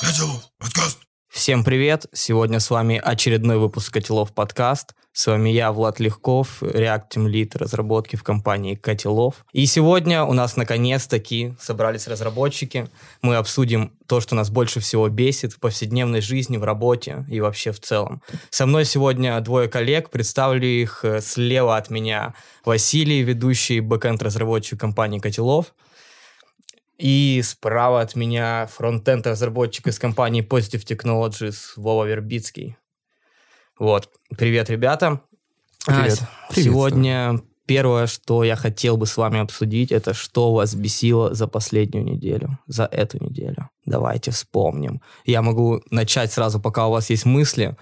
Котелов, подкаст. Всем привет! Сегодня с вами очередной выпуск Котелов подкаст. С вами я, Влад Легков, React Team Lead разработки в компании Котелов. И сегодня у нас наконец-таки собрались разработчики. Мы обсудим то, что нас больше всего бесит в повседневной жизни, в работе и вообще в целом. Со мной сегодня двое коллег. Представлю их э, слева от меня Василий, ведущий бэкэнд-разработчик компании Котелов. И справа от меня фронтенд разработчик из компании Positive Technologies Вова Вербицкий. Вот. Привет, ребята. Привет. А, Сегодня первое, что я хотел бы с вами обсудить, это что вас бесило за последнюю неделю, за эту неделю. Давайте вспомним. Я могу начать сразу, пока у вас есть мысли.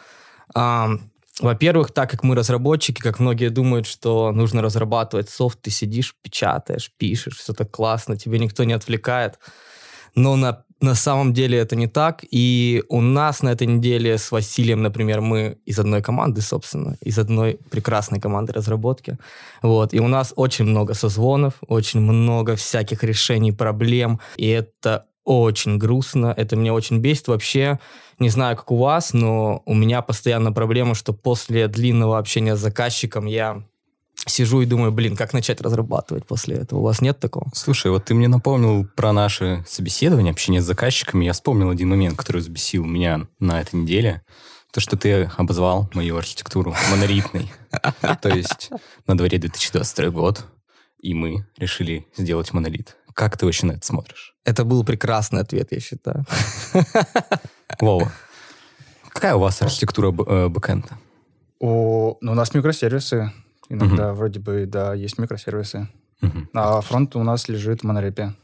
А, во-первых, так как мы разработчики, как многие думают, что нужно разрабатывать софт, ты сидишь, печатаешь, пишешь, все так классно, тебе никто не отвлекает. Но на, на самом деле это не так. И у нас на этой неделе с Василием, например, мы из одной команды, собственно, из одной прекрасной команды разработки. Вот. И у нас очень много созвонов, очень много всяких решений, проблем. И это очень грустно, это меня очень бесит. Вообще, не знаю, как у вас, но у меня постоянно проблема, что после длинного общения с заказчиком я сижу и думаю, блин, как начать разрабатывать после этого? У вас нет такого? Слушай, вот ты мне напомнил про наше собеседование, общение с заказчиками. Я вспомнил один момент, который взбесил меня на этой неделе. То, что ты обозвал мою архитектуру монолитной. То есть на дворе 2022 год, и мы решили сделать монолит. Как ты вообще на это смотришь? Это был прекрасный ответ, я считаю. Вова, какая у вас архитектура э, бэкэнда? О, ну, у нас микросервисы. Иногда вроде бы, да, есть микросервисы. А фронт у нас лежит в монорепе.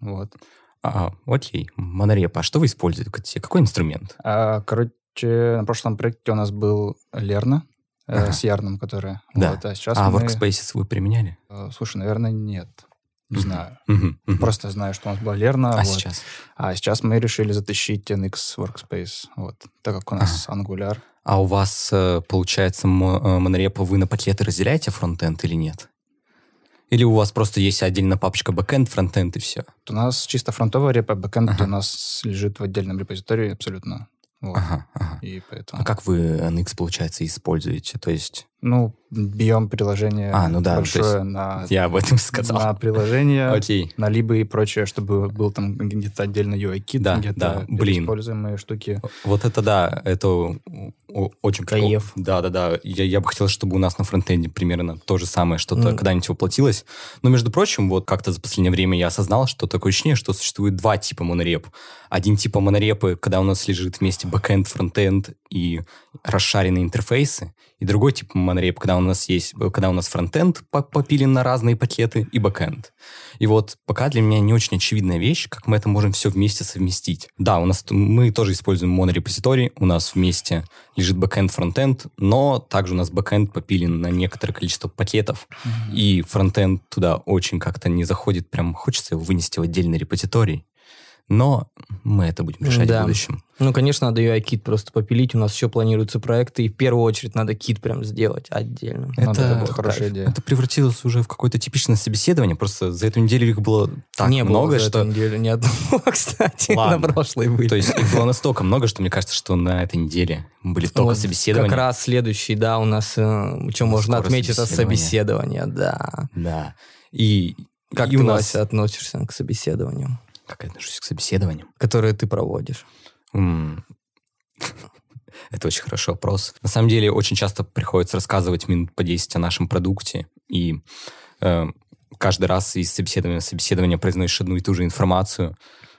Вот. А, окей, монорепа. А что вы используете? Какой- инструмент? А, короче, на прошлом проекте у нас был Лерна э, Ага. с Ярном, которая. Да. Вот, а сейчас а, мы... Workspaces вы применяли? э, Слушай, наверное, нет. Знаю. Просто знаю, что у нас была Лерна. А вот. сейчас? А сейчас мы решили затащить NX Workspace. Вот. Так как у нас Angular. А у вас, э, получается, мо- э, монорепа вы на пакеты разделяете фронтенд или нет? Или у вас просто есть отдельно папочка бэкенд, фронтенд и все? У нас чисто фронтовая репа, бэкэнд Ага. у нас лежит в отдельном репозитории абсолютно. Вот. Ага, ага. И поэтому... А как вы NX, получается, используете? То есть Ну, бьем приложение А, ну да, ну, большое на, я об этом сказал. на приложение, Окей. на либы и прочее, чтобы был там где-то отдельно UI kit, Да, где-то да, блин. используемые штуки. Вот это да, это очень Кайф. Да, да, да. Я, я бы хотел, чтобы у нас на фронтенде примерно то же самое что-то Ну. когда-нибудь воплотилось. Но, между прочим, вот как-то за последнее время я осознал, что такое ощущение, что существует два типа монореп. Один типа монорепы, когда у нас лежит вместе бэкэнд, фронтенд и расшаренные интерфейсы. И другой тип монореп, когда у нас есть, когда у нас фронтенд по- попилен на разные пакеты и бэкэнд. И вот пока для меня не очень очевидная вещь, как мы это можем все вместе совместить. Да, у нас мы тоже используем монорепозиторий, у нас вместе лежит бэкэнд, фронтенд, но также у нас бэкэнд попилен на некоторое количество пакетов, и фронтенд туда очень как-то не заходит, прям хочется его вынести в отдельный репозиторий. Но мы это будем решать Да. в будущем. Ну, конечно, надо UI-кит просто попилить. У нас еще планируются проекты, и в первую очередь надо кит прям сделать отдельно. Это да, это была кайф. хорошая идея. Это превратилось уже в какое-то типичное собеседование. Просто за эту неделю их было так не много, было за что... эту неделю ни одного, кстати, Ладно. на прошлой были. То есть их было настолько много, что мне кажется, что на этой неделе были только Вот собеседования. Как раз следующий, да, у нас, э, что можно Скоро отметить, это собеседование. собеседование, да. Да. И, Как и ты, у нас... Вася, относишься к собеседованию, Как я отношусь к собеседованиям? которые ты проводишь? М. Это очень хороший вопрос. На самом деле, очень часто приходится рассказывать минут по 10 о нашем продукте, и э, каждый раз из собеседования в собеседование произносишь одну и ту же информацию.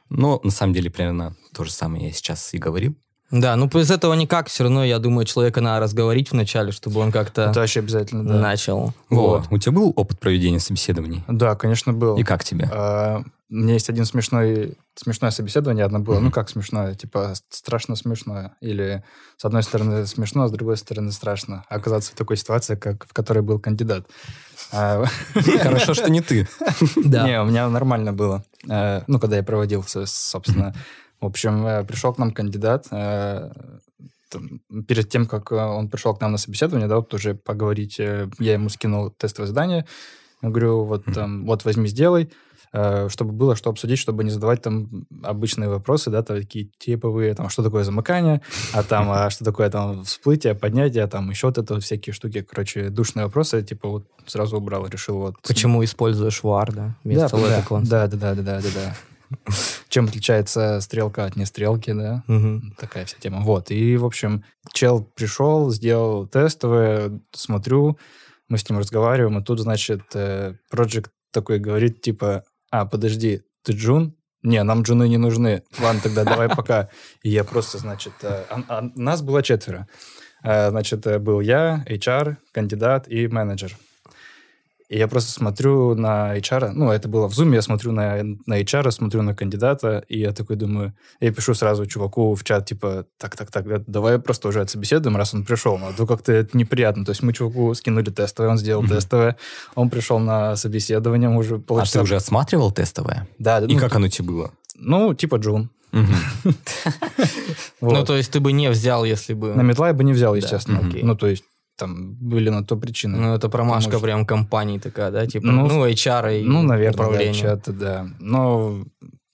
Но на самом деле примерно то же самое я сейчас и говорил. Да, ну без этого никак, все равно, я думаю, человека надо разговорить вначале, чтобы он как-то Это вообще обязательно, да. начал. Вот. у тебя был опыт проведения собеседований? Да, конечно, был. И как тебе? А, У меня есть один смешной, смешное собеседование одно было. Ну, как смешное? Типа, страшно смешное. Или, с одной стороны, смешно, а с другой стороны, страшно. Оказаться в такой ситуации, как в которой был кандидат. А, Хорошо, что не ты. Да. Не, у меня нормально было. Э, Ну, когда я проводил, со- собственно. В общем, э, пришел к нам кандидат. э, Перед тем, как э, он пришел к нам на собеседование, да, вот уже поговорить, я ему скинул тестовое задание. Я говорю, вот, там, вот возьми, сделай. чтобы было что обсудить, чтобы не задавать там обычные вопросы, да, такие типовые, там, что такое замыкание, а там, а что такое там всплытие, поднятие, там, еще вот это вот всякие штуки, короче, душные вопросы, типа, вот сразу убрал, решил вот... Почему используешь var, да, вместо да, да, да, да, да, да, да. Чем отличается стрелка от нестрелки, да? Такая вся тема. Вот. И, в общем, чел пришел, сделал тестовое, смотрю, мы с ним разговариваем, и тут, значит, э, Project такой говорит, типа, а, подожди, ты Джун? Не, нам джуны не нужны. Ладно, тогда давай пока. И я просто, значит, э, а- а нас было четверо. Э, Значит, был я, HR, кандидат и менеджер. И я просто смотрю на HR, ну, это было в Zoom, я смотрю на, на HR, смотрю на кандидата, и я такой думаю, я пишу сразу чуваку в чат, типа, так-так-так, да, давай просто уже отсобеседуем, раз он пришел. Ну, а то как-то это неприятно. То есть мы чуваку скинули тестовое, он сделал Мгм. тестовое, он пришел на собеседование, мы уже А полчаса... ты уже отсматривал тестовое? Да, И ну, как оно тебе было? ну, типа Джун. Ну, то есть ты бы не взял, если бы... На метла я бы не взял, естественно. Ну, то есть там были на то причины. Ну, это промашка Потому прям компании такая, да? Типа, Ну, ну, HR и Ну, наверное, да, управление. чё-то, да. Но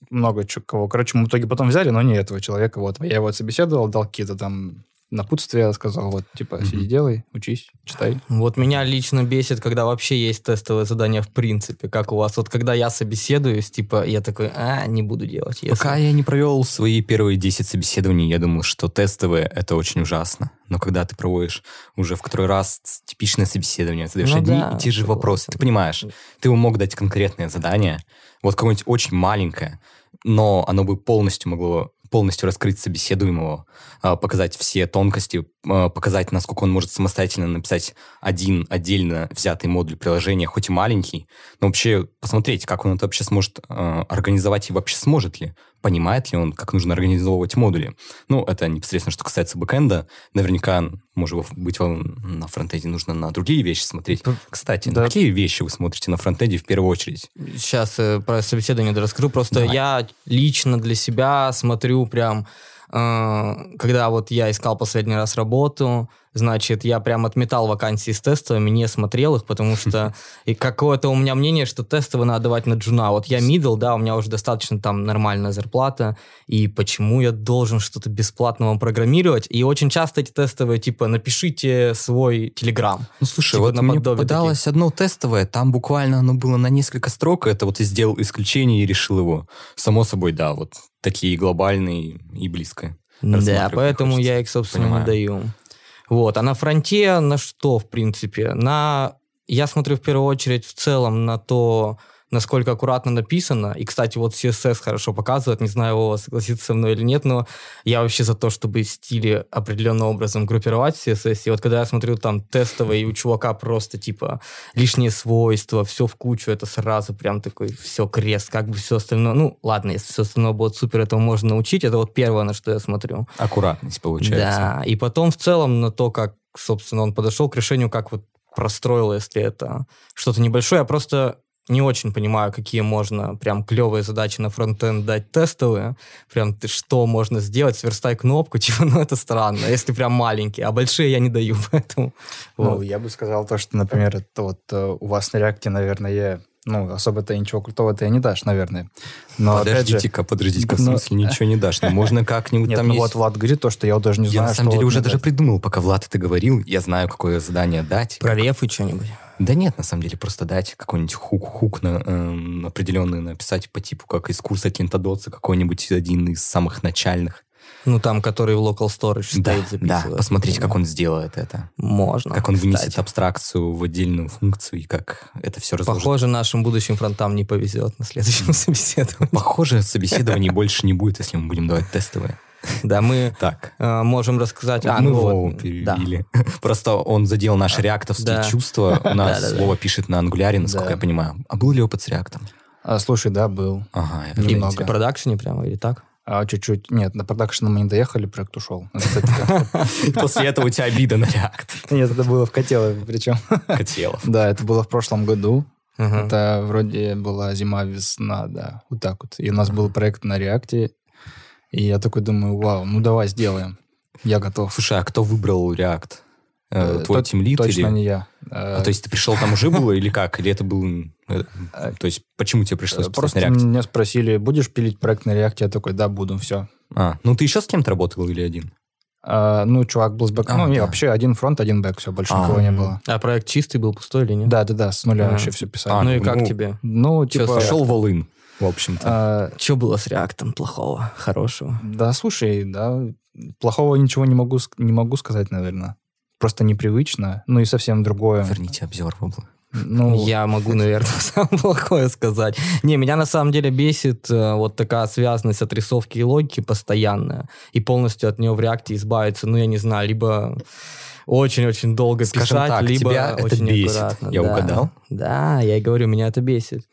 много кого. Короче, мы в итоге потом взяли, но не этого человека. Вот я его отсобеседовал, дал какие-то там напутствия, сказал, вот, типа, Мгм. сиди, делай, учись, читай. Вот меня лично бесит, когда вообще есть тестовое задание в принципе, как у вас. Вот когда я собеседуюсь, типа, я такой, а, не буду делать. если». Пока я не провел свои первые 10 собеседований, я думал, что тестовые — это очень ужасно. Но когда ты проводишь уже в который раз типичное собеседование, задаешь Ну одни да, и те же согласен. вопросы, ты понимаешь, ты ему мог дать конкретное задание, вот какое-нибудь очень маленькое, но оно бы полностью могло полностью раскрыть собеседуемого, а, показать все тонкости, показать, насколько он может самостоятельно написать один отдельно взятый модуль приложения, хоть и маленький, но вообще посмотреть, как он это вообще сможет а, организовать и вообще сможет ли, понимает ли он, как нужно организовывать модули. Ну, это непосредственно, что касается бэкэнда. Наверняка, может быть, вам на фронтенде нужно на другие вещи смотреть. Кстати, Да. на какие вещи вы смотрите на фронтенде в первую очередь? Сейчас э, про собеседование расскажу. Просто Давай. я лично для себя смотрю прям, э, когда вот я искал последний раз работу, значит, я прям отметал вакансии с тестовыми, не смотрел их, потому что и какое-то у меня мнение, что тестовые надо давать на джуна. Вот я middle, да, у меня уже достаточно там нормальная зарплата, и почему я должен что-то бесплатно вам программировать? И очень часто эти тестовые, типа, напишите свой телеграм. Ну, слушай, Типа вот мне попадалось одно тестовое, там буквально оно было на несколько строк, это вот я сделал исключение и решил его. Само собой, да, вот такие глобальные и близко. Да, поэтому я их, собственно, Понимаю. даю. Вот, а на фронте на что, в принципе? На... Я смотрю в первую очередь в целом на то, насколько аккуратно написано. И, кстати, вот CSS хорошо показывает. Не знаю, Вова согласится со мной или нет, но я вообще за то, чтобы стили определенным образом группировать в CSS. И вот когда я смотрю там тестовые, и у чувака просто типа лишние свойства, все в кучу, это сразу прям такой все крест, как бы все остальное. Ну, ладно, если все остальное будет супер, этого можно научить. Это вот первое, на что я смотрю. Аккуратность получается. Да, и потом в целом на то, как, собственно, он подошел к решению, как вот простроил, если это что-то небольшое. Я просто не очень понимаю, какие можно прям клевые задачи на фронтенд дать тестовые. Прям ты что можно сделать, сверстай кнопку, типа, ну это странно, если прям маленькие, а большие я не даю, поэтому... Ну, вот. я бы сказал то, что, например, это вот э, у вас на реакте, наверное, ну, особо-то ничего крутого-то и не дашь, наверное. Но Подождите-ка, подождите-ка, в но- смысле ничего не дашь? Ну, можно как-нибудь нет, там ну есть... вот Влад говорит то, что я вот даже не Я знаю, на самом что деле вот уже даже дать. придумал, пока Влад это говорил. Я знаю, какое задание дать. Про рефы что-нибудь. Да нет, на самом деле, просто дать какой-нибудь хук, хук на, эм, определенный написать по типу, как из курса Клинтодотса, какой-нибудь один из самых начальных. Ну, там, который в local storage Да, стоит да, записывает. посмотреть, как он сделает это. Можно. Как он вынесет кстати. абстракцию в отдельную функцию и как это все разложит. Похоже, нашим будущим фронтам не повезет на следующем собеседовании. Похоже, собеседований больше не будет, если мы будем давать тестовые. Да, мы Так. э, можем рассказать... А, мы ну вот, Вову да. перевели. Просто он задел наши реактовские Да. чувства. У нас Да-да-да. Вова пишет на ангуляре, насколько Да. я понимаю. А был ли опыт с реактом? А, слушай, да, был. Ага, я И Немного. в продакшене прямо или так? А чуть-чуть... Нет, на продакшн мы не доехали, проект ушел. Да. После этого у тебя обида на реакт. Нет, это было в Котелове причем. Хотелов. Да, это было в прошлом году. Это вроде была зима-весна, да, вот так вот. И у нас был проект на реакте, и я такой думаю, вау, ну давай сделаем. Я готов. Слушай, а кто выбрал React? Э, Э, Твой то- тимлит Точно или... не я. А, то есть ты пришел там уже было или как? Или это был... э, То есть почему тебе пришлось писать Просто на реакте? меня спросили, будешь пилить проект на React'е? Я такой, да, буду, все. А, ну ты еще с кем-то работал или один? ну, чувак был с бэк... А, ну, не, да. вообще один фронт, один бэк, все, больше А. никого не было. А проект чистый был, пустой или нет? Да-да-да, с нуля А. вообще все писали. А, ну и как ну, тебе? Ну, типа... Пошел Волын, в общем-то. а, Что было с реактом плохого, хорошего? да, слушай, да, плохого ничего не могу, не могу сказать, наверное. Просто непривычно, ну и совсем другое. Верните обзор в облако. Ну, Я могу, наверное, самое плохое сказать. Не, меня на самом деле бесит э, вот такая связанность отрисовки и логики постоянная. И полностью от нее в реакте избавиться, ну, я не знаю, либо очень-очень долго Скажем писать, так, либо тебя это очень бесит. аккуратно. Я да. угадал? Да, я и говорю, меня это бесит.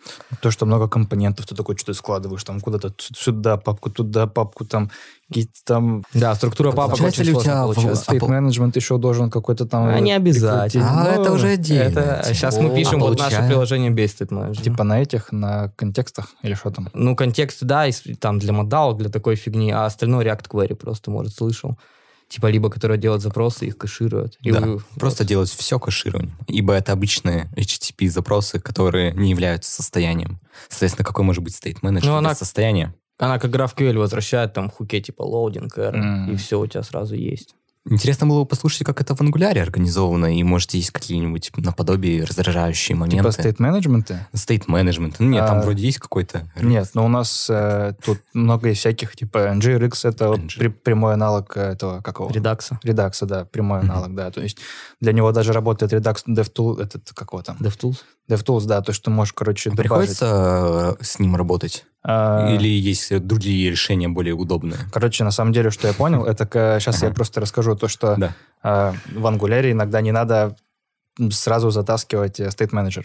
то, что много компонентов, ты такой что-то складываешь, там куда-то сюда папку, туда папку, там какие-то там... Да, структура папок Получается очень ли у сложно тебя в- получается. А еще должен какой-то там... А, не обязательно. А, Ну, это уже отдельно. Это, типа. сейчас мы пишем а вот наше приложение без Manager. Типа на этих, на контекстах или что там? Ну, контекст, да, и там для модал, для такой фигни, а остальное React Query просто, может, слышал. Типа, либо которые делают запросы, их кэшируют. Да, вы- Просто вот. делать все кэшированием. Ибо это обычные HTTP-запросы, которые не являются состоянием. Соответственно, какой может быть state менеджер Ну, она- без состояния? Она как GraphQL возвращает там хуке типа loading, error, М. и все у тебя сразу есть. Интересно было бы послушать, как это в ангуляре организовано, и, может, есть какие-нибудь наподобие раздражающие моменты. Типа стейт менеджменты? State management. Ну, нет, там А, вроде есть какой-то... Нет, но у нас э, тут много всяких, типа NGRX это вот NG. при- прямой аналог этого, какого? Редакса. Редакса, да, прямой Мгм. аналог, да. То есть для него даже работает Redux DevTool, этот, какого там? DevTools. DevTools, да, то, что можешь, короче, добавить. Приходится э, с ним работать? А, Или есть другие решения более удобные? Короче, на самом деле, что я понял, это сейчас я просто расскажу то, что а, в Angular иногда не надо сразу затаскивать э, state manager.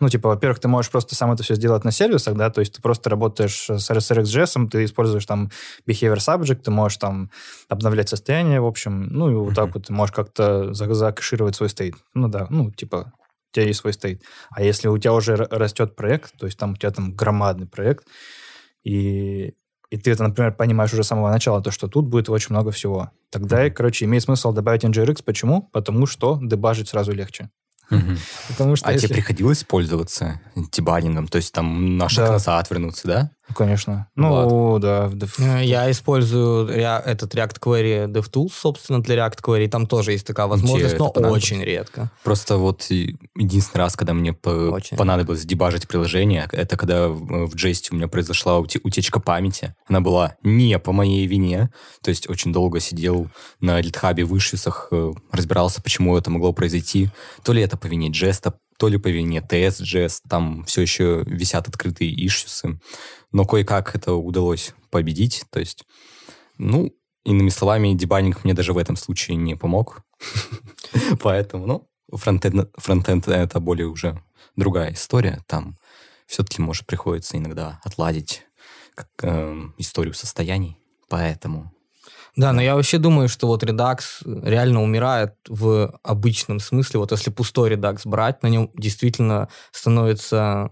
Ну, типа, во-первых, ты можешь просто сам это все сделать на сервисах, да, то есть ты просто работаешь с RxJS, ты используешь там behavior subject, ты можешь там обновлять состояние, в общем, ну, и вот так вот ты можешь как-то за- закэшировать свой стейт. Ну, да, ну, типа, у тебя есть свой стейт. А если у тебя уже растет проект, то есть там у тебя там громадный проект, и, и ты это, например, понимаешь уже с самого начала, то, что тут будет очень много всего, тогда, и, короче, имеет смысл добавить NGRX. Почему? Потому что дебажить сразу легче. Мгм. Потому что А если- тебе приходилось пользоваться дебагингом? То есть там на шаг Да. назад вернуться, да? Ну, конечно. Ну, да. в деф- Э, Я использую этот React Query DevTools, собственно, для React Query. Там тоже есть такая возможность, это но очень редко. Просто вот единственный раз, когда мне по- Очень. понадобилось дебажить приложение, это когда в Jest у меня произошла утечка памяти. Она была не по моей вине. То есть очень долго сидел на GitHub в ишьюсах, э, разбирался, почему это могло произойти. То ли это по вине Jest, то ли по вине TS Jest. Там все еще висят открытые ишьюсы. Но кое-как это удалось победить. То есть, ну, иными словами, дебанинг мне даже в этом случае не помог. Поэтому, ну, фронтенд, фронтенд это более уже другая история. Там все-таки, может, приходится иногда отладить эм, историю состояний. Поэтому Да, но я вообще думаю, что вот Redux реально умирает в обычном смысле. Вот если пустой Redux брать, на нем действительно становится,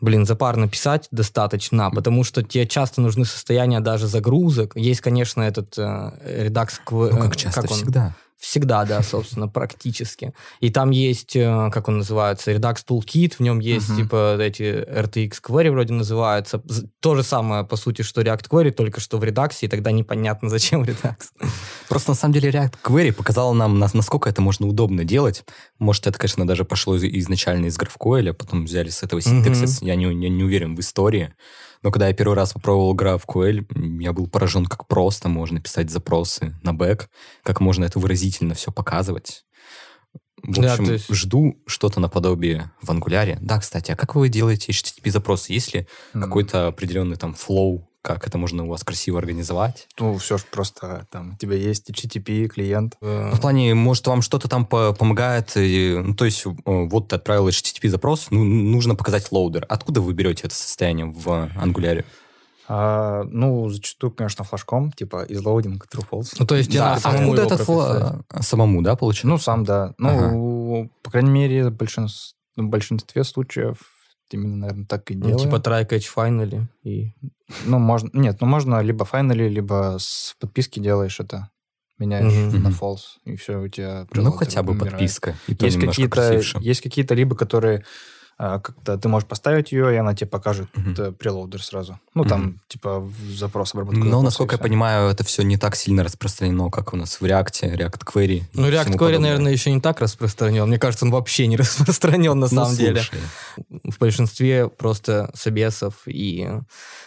блин, запарно писать достаточно, потому что тебе часто нужны состояния даже загрузок. Есть, конечно, этот э, Redux... кв- ну, э, как часто, он? всегда. Всегда, да, собственно, практически. И там есть, э, как он называется, Redux Toolkit, в нем есть, типа, эти RTX Query вроде называются. То же самое, по сути, что React Query, только что в Redux, и тогда непонятно, зачем Redux. Просто на самом деле React Query показала нам, нас- насколько это можно удобно делать. Может, это, конечно, даже пошло из- изначально из GraphQL, а потом взяли с этого синтаксис. Я, не, я не уверен в истории. Но когда я первый раз попробовал GraphQL, я был поражен, как просто можно писать запросы на бэк, как можно это выразительно все показывать. В Да, общем, то есть- жду что-то наподобие в Angular. Да, кстати, а как вы делаете HTTP-запросы? Есть ли М, какой-то определенный там flow, как это можно у вас красиво организовать? Ну, все ж просто там, у тебя есть HTTP, клиент. Э, Ну, В плане, может, вам что-то там по- помогает, и, ну, то есть, э, вот ты отправил HTTP-запрос, ну, нужно показать loader. Откуда вы берете это состояние в Angular? А, ну, зачастую, конечно, флажком, типа isLoading true false. Ну, то есть Да, самому откуда его это прописать. фла- самому, да, получается? Ну, сам, да. Ну, по крайней мере, в большинстве, в большинстве случаев именно, наверное, так и Ну, делаем. типа try catch finally. И... Ну, можно... Нет, ну, можно либо файнали, либо с подписки делаешь это. меняешь Мгм. на false, и все, у тебя Ну, хотя бы умирает. подписка. И Есть какие-то, есть какие-то либо, которые как-то ты можешь поставить ее, и она тебе покажет э, прелоудер сразу. Ну, там, Мгм. типа, запрос обработку. Но, насколько я понимаю, это все не так сильно распространено, как у нас в React, React Query. Ну, React Query, подобное. наверное, еще не так распространен. Мне кажется, он вообще не распространен на Ну, самом деле. слушай, В большинстве просто собесов и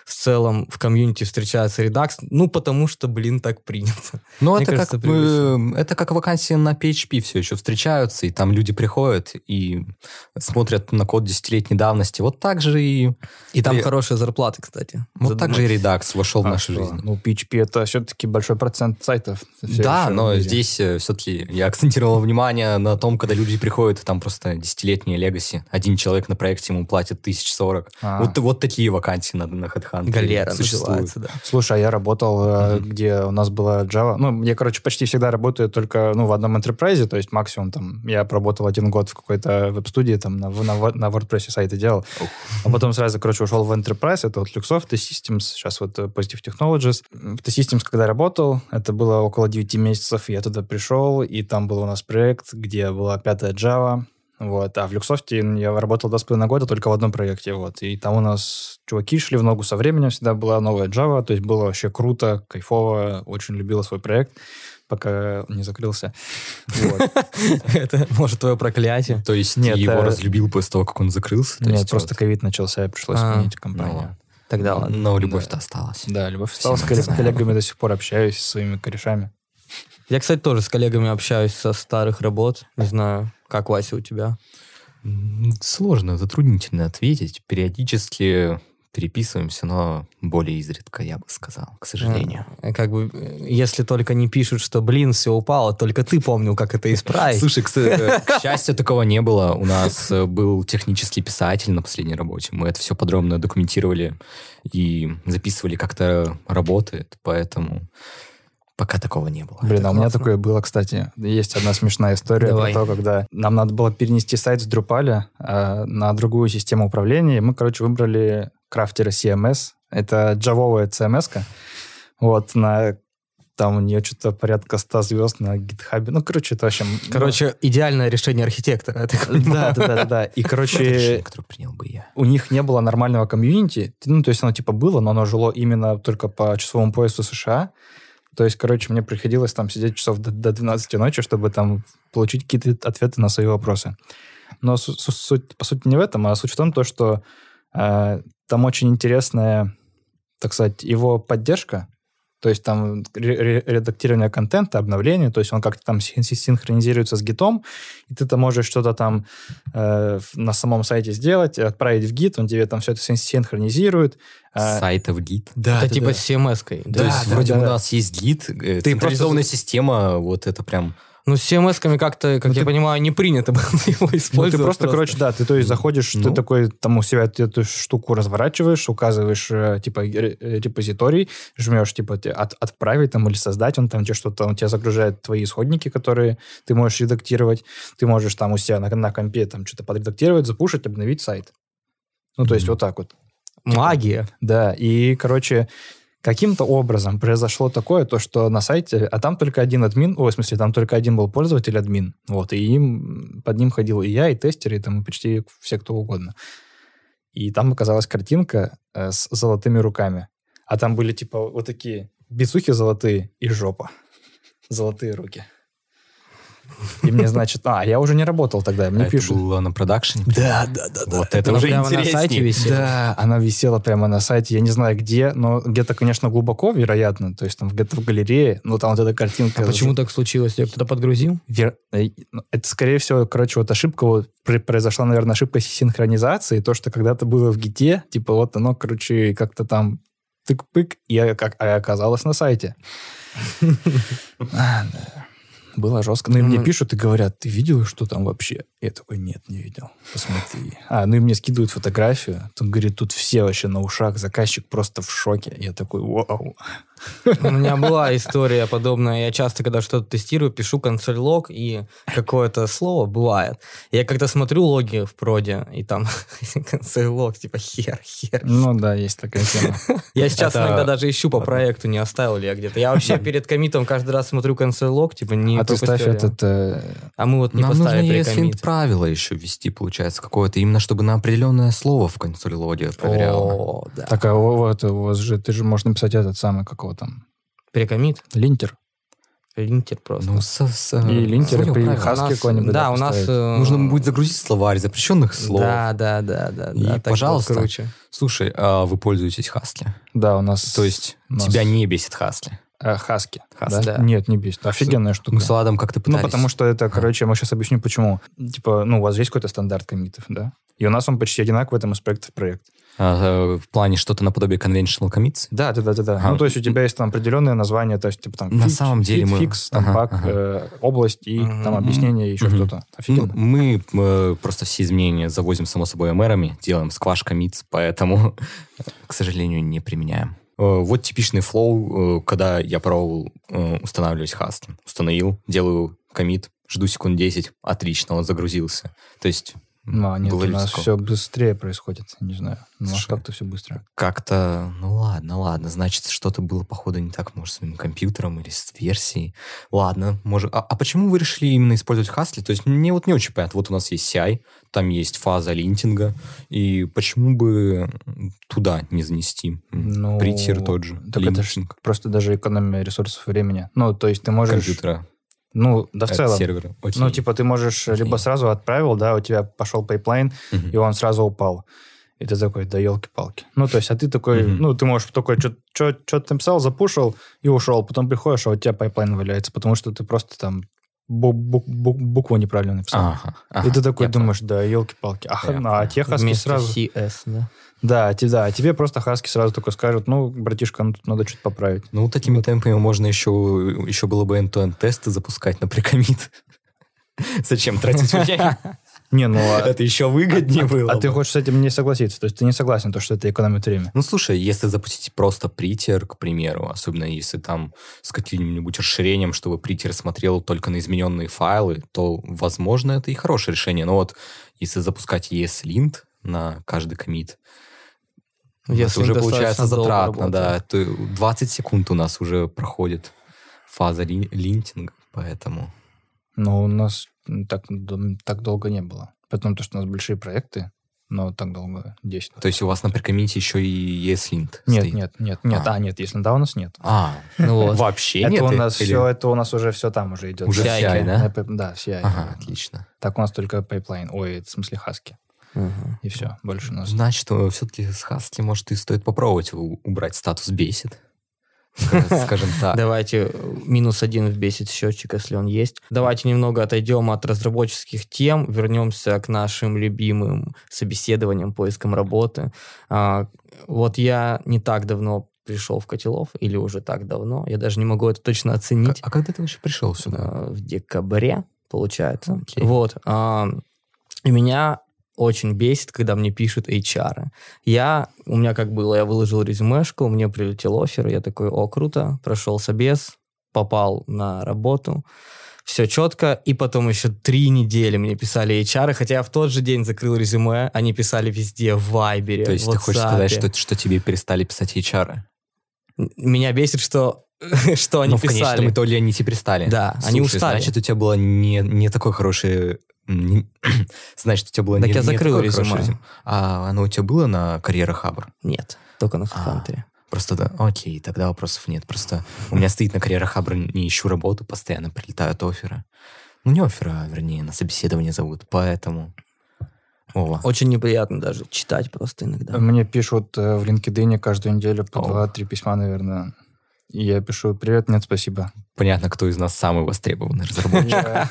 в целом в комьюнити встречается Redux, ну, потому что, блин, так принято. Ну, это кажется, как, э, это как вакансии на PHP все еще встречаются, и там люди приходят и смотрят на код десятилетней давности. Вот так же и, И там И- хорошие зарплаты, кстати. вот так же и Redux вошел в А нашу что? жизнь. Ну, PHP это все-таки большой процент сайтов. Да, в но мире. здесь все-таки я акцентировал внимание на том, когда люди приходят, и там просто десятилетние легаси. Один человек на проекте ему платит 1040. А. Вот, вот такие вакансии на, на HeadHunter Галера существуют. да. Слушай, а я работал, э, Мгм. где у нас была Java. Ну, я, короче, почти всегда работаю только ну, в одном enterprise, то есть максимум там я проработал один год в какой-то веб-студии, там на, на, на WordPress сайты делал. А потом сразу, короче, ушел в enterprise, это вот Luxoft, T-Systems, сейчас вот э, Positive Technologies. В T-Systems, когда работал, это было около 9 месяцев, я туда пришел, и там был у нас проект, где была пятая Java, вот. А в Люксофте я работал два с половиной года только в одном проекте. Вот. И там у нас чуваки шли в ногу со временем, всегда была новая Java, то есть было вообще круто, кайфово, очень любила свой проект, пока не закрылся. Это, может, твое проклятие. То есть Нет, ты его э, разлюбил после того, как он закрылся? Нет, просто ковид начался, и пришлось А, сменить Ну компанию. Тогда ладно. Но любовь-то осталась. Да, любовь осталась, с коллегами до сих пор общаюсь, со своими корешами. Я, кстати, тоже с коллегами общаюсь со старых работ. Не знаю, как, Вася, у тебя? Сложно, затруднительно ответить. Периодически переписываемся, но более изредка, я бы сказал, к сожалению. Э, Как бы, э, если только не пишут, что, блин, все упало, только ты помнил, как это исправить. Слушай, к, с- к счастью, такого не было. У нас э, был технический писатель на последней работе. Мы это все подробно документировали и записывали, как это работает, поэтому пока такого не было. Блин, Это а у меня классно. такое было, кстати. Есть одна смешная история Давай. про то, когда нам надо было перенести сайт с Drupal э, на другую систему управления. И мы, короче, выбрали крафтера CMS. Это джавовая CMS-ка. Вот, на там у нее что-то порядка 100 звезд на гитхабе. Ну, короче, это в общем... Короче, идеальное решение архитектора. ну, да, да, да, да, да. И, короче, решение, которое принял бы я. у них не было нормального комьюнити. Ну, то есть оно типа было, но оно жило именно только по часовому поясу США. То есть, короче, мне приходилось там сидеть часов до, до 12 ночи, чтобы там получить какие-то ответы на свои вопросы. Но су- су- суть, по сути, не в этом, а суть в том, то, что э, там очень интересная, так сказать, его поддержка. То есть там ре- ре- редактирование контента, обновление, то есть он как-то там син- синхронизируется с гитом, и ты там можешь что-то там э, на самом сайте сделать, отправить в гит, он тебе там все это син- синхронизирует. Э, сайта в гид. да, Это да, типа да. с CMS-кой. То Да, есть да, вроде да, у да. нас есть гид, э, Ты централизованная просто- система, вот это прям... Ну, с CMS-ками как-то, как Ну, я ты- понимаю, не принято было его Ну, использовать. ты просто, короче, да, ты то есть заходишь, ты Ну. такой там у себя ты эту штуку разворачиваешь, указываешь э, типа э, репозиторий, жмешь типа от- отправить там или создать, он там тебе что-то, он тебе загружает твои исходники, которые ты можешь редактировать, ты можешь там у себя на, на компе там что-то подредактировать, запушить, обновить сайт. Ну, то есть Мгм. вот так вот. Магия. Да, и, короче, каким-то образом произошло такое, то, что на сайте, а там только один админ, ой, в смысле, там только один был пользователь админ, вот, и им, под ним ходил и я, и тестеры, и там и почти все, кто угодно. И там оказалась картинка э, с золотыми руками. А там были, типа, вот такие бицухи золотые и жопа. Золотые руки. И мне, значит, а, я уже не работал тогда, мне А это пишут. было на продакшене. Да, да, да, да. Вот это Она уже прямо на интереснее. сайте висела? Да, она висела прямо на сайте, я не знаю где, но где-то, конечно, глубоко, вероятно, то есть там где-то в галерее, но там вот эта картинка... А почему так случилось? Тебя кто-то подгрузил? Вер- э, ну, Это, скорее всего, короче, вот ошибка, вот пр- произошла, наверное, ошибка синхронизации, то, что когда-то было в гите, типа вот оно, короче, как-то там тык-пык, и а- как, а оказалось на сайте. Было жестко. Ну и мне пишут и говорят, ты видел, что там вообще? Я такой, нет, не видел. Посмотри. А, ну и мне скидывают фотографию. Он говорит, тут все вообще на ушах, заказчик просто в шоке. Я такой, вау. У меня была история подобная. Я часто, когда что-то тестирую, пишу консоль лог, и какое-то слово бывает. Я когда смотрю логи в проде, и там консоль лог, типа хер, хер. Ну да, есть такая тема. Я сейчас Это- иногда даже ищу по проекту, не оставил ли я где-то. Я вообще перед комитом каждый раз смотрю консоль лог, типа не А ты ставь этот... э, А мы вот не Нам нужно поставили ESLint прикомит. правило еще ввести, получается, какое-то, именно чтобы на определенное слово в консоли логе проверяло. О, да. Так, а у- вот у вас же... Ты же можешь написать этот самый, как его там... Прикомит? Линтер. Линтер просто. Ну, со, со- И линтер, свое при. Хаски нас- какой-нибудь, Да, да, у нас... э, Нужно будет загрузить словарь запрещенных слов. Да, да, да, да. И, да, пожалуйста. круче. Слушай, а вы пользуетесь Хасли? Да, у нас... То есть нас- тебя не бесит Хасли? э, Хаски. Хаски, да. Нет, не бесит. Офигенная штука. Мы с Ладом как-то Ну, пытались. потому что это, короче, я сейчас объясню, почему. Типа, ну, у вас есть какой-то стандарт комитов, да? И у нас он почти одинаковый, там, из проекта в проект. А, э, в плане что-то наподобие conventional commits? Да, да, да, да, да. Ага. Ну, то есть у тебя есть там определенное название, то есть, типа, там, На фич, самом деле feat, мы- fix, там, Ага, баг, ага. э, область и Мгм. там объяснение, еще Мгм. что-то. Ну, Офигенно. мы э, просто все изменения завозим, само собой, мержами, делаем squash commits, поэтому, к сожалению, не применяем. Э, Вот типичный флоу, э, когда я пробовал э, устанавливать Husky. Установил, делаю коммит, жду секунд 10, отлично, он загрузился. То есть Ну, а нет, было у нас все быстрее происходит, не знаю. Слушай, как-то все быстро. как-то, ну ладно, ладно, значит, что-то было, походу, не так, может, с моим компьютером или с версией. Ладно, может... А, а почему вы решили именно использовать Хасли? То есть мне вот не очень понятно. Вот у нас есть CI, там есть фаза линтинга, и почему бы туда не занести Ну, притир тот же, Так это линтинг просто даже экономия ресурсов времени. Ну, то есть ты можешь... компьютера, Ну, да в от целом. сервера. Окей. Ну, типа, ты можешь Окей. либо сразу отправил, да, у тебя пошел пайплайн, Мгм. и он сразу упал. И ты такой, да елки-палки. Ну, то есть, а ты такой, Мгм. ну, ты можешь такой, что-то написал, запушил и ушел. Потом приходишь, а у тебя пайплайн валяется, потому что ты просто там бу- бу- бу- букву неправильно написал. Ага, ага, и ты такой думаешь, да, елки-палки. А, х- а те хаски сразу... CS, да? Да, да, а тебе просто хаски сразу такой скажут, ну, братишка, ну, тут надо что-то поправить. Ну, такими темпами можно еще, еще было бы end-to-end тесты запускать на прикомит. Зачем тратить время? Не, ну, а, Это еще выгоднее было а ты хочешь с этим не согласиться? То есть ты не согласен, то, что это экономит время? Ну, слушай, если запустить просто притер, к примеру, особенно если там с каким-нибудь расширением, чтобы притер смотрел только на измененные файлы, то, возможно, это и хорошее решение. Но вот если запускать ESLint на каждый комит, ESLint это уже получается затратно, да. работает. То 20 секунд у нас уже проходит фаза ли- линтинга, поэтому... Но у нас так, так долго не было. Потому что у нас большие проекты, но так долго 10. То есть у вас на pre-commit е еще и ESLint Нет, стоит? нет, нет, нет. А. А, нет, если да, у нас нет. А, Ну вот. вообще это нет? у нас Или- все, это у нас уже все там уже идет. Уже CI, CI, да? Да, CI. Ага, отлично. Так у нас только пайплайн. Ой, в смысле хаски. Мгм. И все, больше у нас. Значит, все-таки с Хаски, может, и стоит попробовать убрать статус бесит. Ска- Скажем так. Давайте э, минус один в бесит счетчик, если он есть. Давайте немного отойдем от разработческих тем, вернемся к нашим любимым собеседованиям, поискам работы. А, вот я не так давно пришел в Котелов, или уже так давно, я даже не могу это точно оценить. А когда ты вообще пришел сюда? э, в декабре, получается. Окей. Вот. а, и меня очень бесит, когда мне пишут HR. Я, у меня как было, я выложил резюмешку, мне прилетел офер, я такой, о, круто, прошел собес, попал на работу, все четко, и потом еще три недели мне писали HR, хотя я в тот же день закрыл резюме, они писали везде, в Вайбере, То есть в ты хочешь сказать, что, что тебе перестали писать HR? Меня бесит, что, что они Но Ну, в писали. конечном итоге они тебе перестали. Да, они Слушай, устали. Значит, у тебя было не, не такое хорошее... не- значит, у тебя было Так не, я закрыл резюме. А оно у тебя было на карьера Хабр? Нет, только на А. HeadHunter. Просто да, окей, тогда вопросов нет. Просто у меня стоит на карьера Хабр, не ищу работу, постоянно прилетают оферы. Ну, не оферы, а вернее, на собеседование зовут, поэтому... Ова. Очень неприятно даже читать просто иногда. Мне пишут э, в LinkedIn каждую неделю по два-три письма, наверное. И я пишу, привет, нет, спасибо. Понятно, кто из нас самый востребованный разработчик.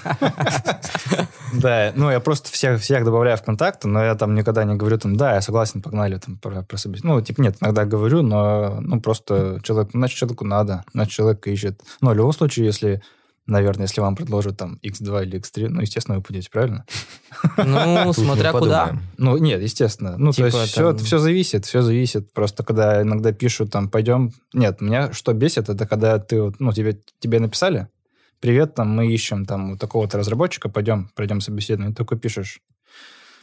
Да, ну я просто всех, всех добавляю в контакты, но я там никогда не говорю, там, да, я согласен, погнали там про, про собес- Ну, типа, нет, иногда говорю, но ну просто человек, значит, человеку надо, значит, человек ищет. Но в любом случае, если наверное, если вам предложат там X2 или X3, ну, естественно, вы пойдете, правильно? Ну, смотря куда. Ну, нет, естественно. Ну, Типа то есть все, зависит, все зависит. Просто когда иногда пишут, там, пойдем... Нет, меня что бесит, это когда ты, ну, тебе, тебе написали, привет, там, мы ищем там вот такого-то разработчика, пойдем, пройдем собеседование. Такой пишешь,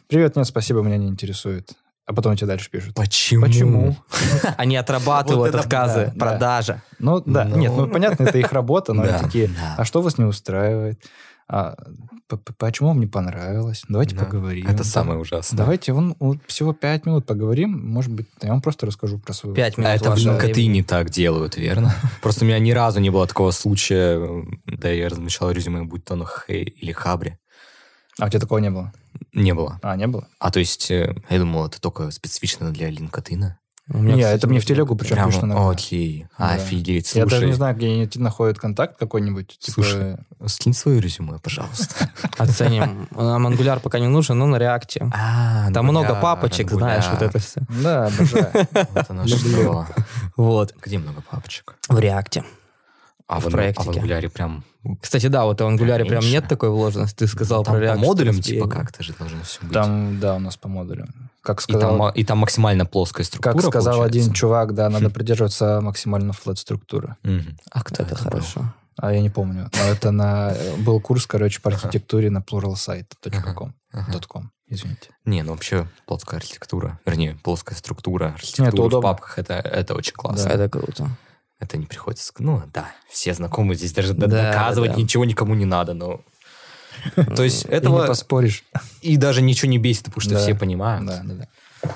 привет, нет, спасибо, меня не интересует. А потом тебе дальше пишут. Почему? Почему? Они отрабатывают отказы, да, да. продажа. Ну, да, Ну. нет, ну, понятно, это их работа, но такие, а что вас не устраивает? А, почему вам не понравилось? Давайте Да. поговорим. Это самое ужасное. Давайте вон, вот всего пять минут поговорим. Может быть, я вам просто расскажу про свою... Пять минут А это в LinkedIn времени. так делают, верно? Просто у меня ни разу не было такого случая, да я размещал резюме, будь то на Хей или Хабре. А у тебя такого не было? Не было. А, не было? А то есть, э, я думал, это только специфично для LinkedIn. У меня, не, кстати, это мне в нет. телегу причем Прямо, пишут иногда. окей, Да. офигеть, Я даже слушай. не знаю, где они находят контакт какой-нибудь. типа, Слушай, Скинь свое резюме, пожалуйста. Оценим. Нам ангуляр пока не нужен, но на реакте. А, Там много папочек, знаешь, вот это все. Да, обожаю. Вот оно что. Вот. Где много папочек? В реакте. А В в, а в. Angular прям... Кстати, да, вот в ангуляре прям нет такой вложенности. Ты сказал там про по реакт. модулям типа как-то же должно все быть. Там, да, у нас по модулям. Как и, там, сказал, и там максимально плоская структура как сказал получается? один чувак, да, надо Хм. придерживаться максимально флэт структуры. Мгм. А кто Это это был? хорошо. А я не помню. Но это на... Был курс, короче, по архитектуре на pluralsite.com. Ага. .com, извините. Не, ну вообще плоская архитектура, вернее, плоская структура, архитектура в папках, это, это очень классно. Это круто. Это не приходится... Ну, да, все знакомы, здесь даже Да, доказывать да. ничего никому не надо, но... То есть И не этого поспоришь. и даже ничего не бесит, потому что Да. все понимают. Да, да, да.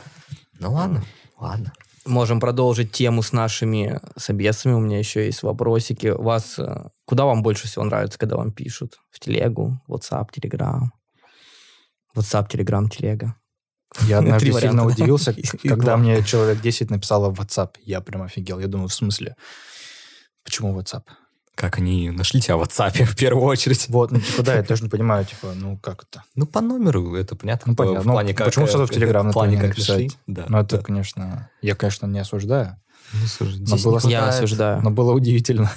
Ну ладно, ладно. Можем продолжить тему с нашими собесами. У меня еще есть вопросики. Вас, э, куда вам больше всего нравится, когда вам пишут? В телегу, WhatsApp, Telegram? WhatsApp, Telegram, телега. Я однажды сильно удивился, когда мне человек 10 написало в WhatsApp. Я прям офигел. Я думаю, в смысле? Почему WhatsApp? Как они нашли тебя в WhatsApp в первую очередь? Вот, ну, типа, да, я тоже не понимаю, типа, ну, как это? Ну, по номеру, это понятно. Ну, по- понятно. В Ну, плане, как, почему э, сразу в Telegram в плане, как написать? Да. Ну, это, да. конечно, я, конечно, не осуждаю, Ну, слушай, но было, не хватает, Я осуждаю. но было удивительно.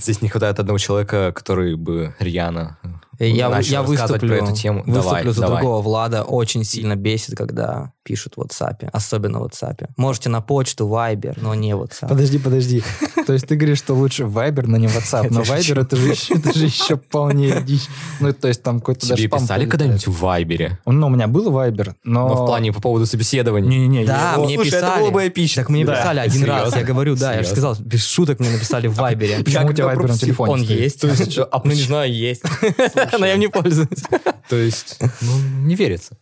здесь не хватает одного человека, который бы рьяно э, Я, я выступлю, эту тему. выступлю давай, за давай. другого Влада. Очень сильно бесит, когда пишут в WhatsApp. Особенно в WhatsApp. Можете на почту, Viber, но не WhatsApp. Подожди, подожди. То есть ты говоришь, что лучше Viber, но не WhatsApp. Но. Viber это же еще, это же еще полнее дичь. Ну, то есть там какой-то даже Тебе писали когда-нибудь в Вайбере? Ну, у меня был Viber, но... Но в плане по поводу собеседования? Не-не-не. Да, его- мне Слушай, это писали. было бы эпично. Так мне Да. писали один раз. Я говорю, да, я же сказал, без шуток мне написали в Вайбере. Почему у тебя Viber на телефоне Он есть. А Ну, не знаю, есть. Но я им не пользуюсь. То есть, ну, не верится.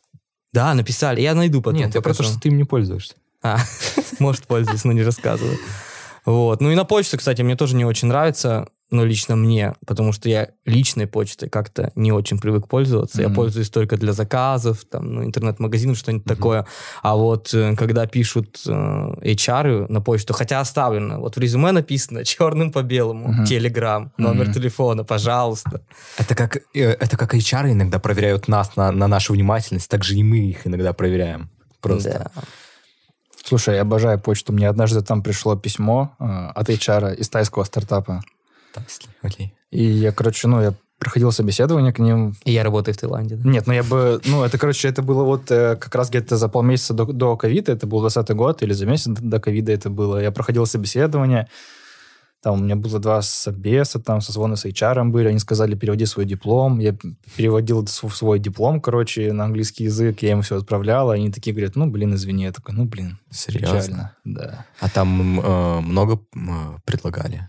Да, написали. Я найду потом. Нет, я про то, что ты им не пользуешься. А, может, пользуюсь, но не рассказываю. Вот. Ну и на почту, кстати, мне тоже не очень нравится, но лично мне, потому что я личной почтой как-то не очень привык пользоваться. Я Мгм. пользуюсь только для заказов, там, ну, интернет-магазинов, что-нибудь Мгм. такое. А вот э, когда пишут э, HR на почту, хотя оставлено, вот в резюме написано черным по белому, Мгм. Телеграм, номер Мгм. телефона, пожалуйста. Это как, э, это как HR иногда проверяют нас на, на нашу внимательность, так же и мы их иногда проверяем. Просто. Да. Слушай, я обожаю почту. Мне однажды там пришло письмо э, от HR из тайского стартапа. Если- Окей. И я, короче, ну, я проходил собеседование к ним. И я работаю в Таиланде. да. Нет, ну я бы... Ну, это, короче, это было вот э, как раз где-то за полмесяца до, ковида, это был 20 год, или за месяц до ковида это было. Я проходил собеседование, там у меня было два собеса, там созвоны с HR были, они сказали, переводи свой диплом. Я переводил св- свой диплом, короче, на английский язык, я им все отправлял, они такие говорят, ну, блин, извини. Я такой, ну, блин, Серьезно? печально. Да. А там э, много предлагали?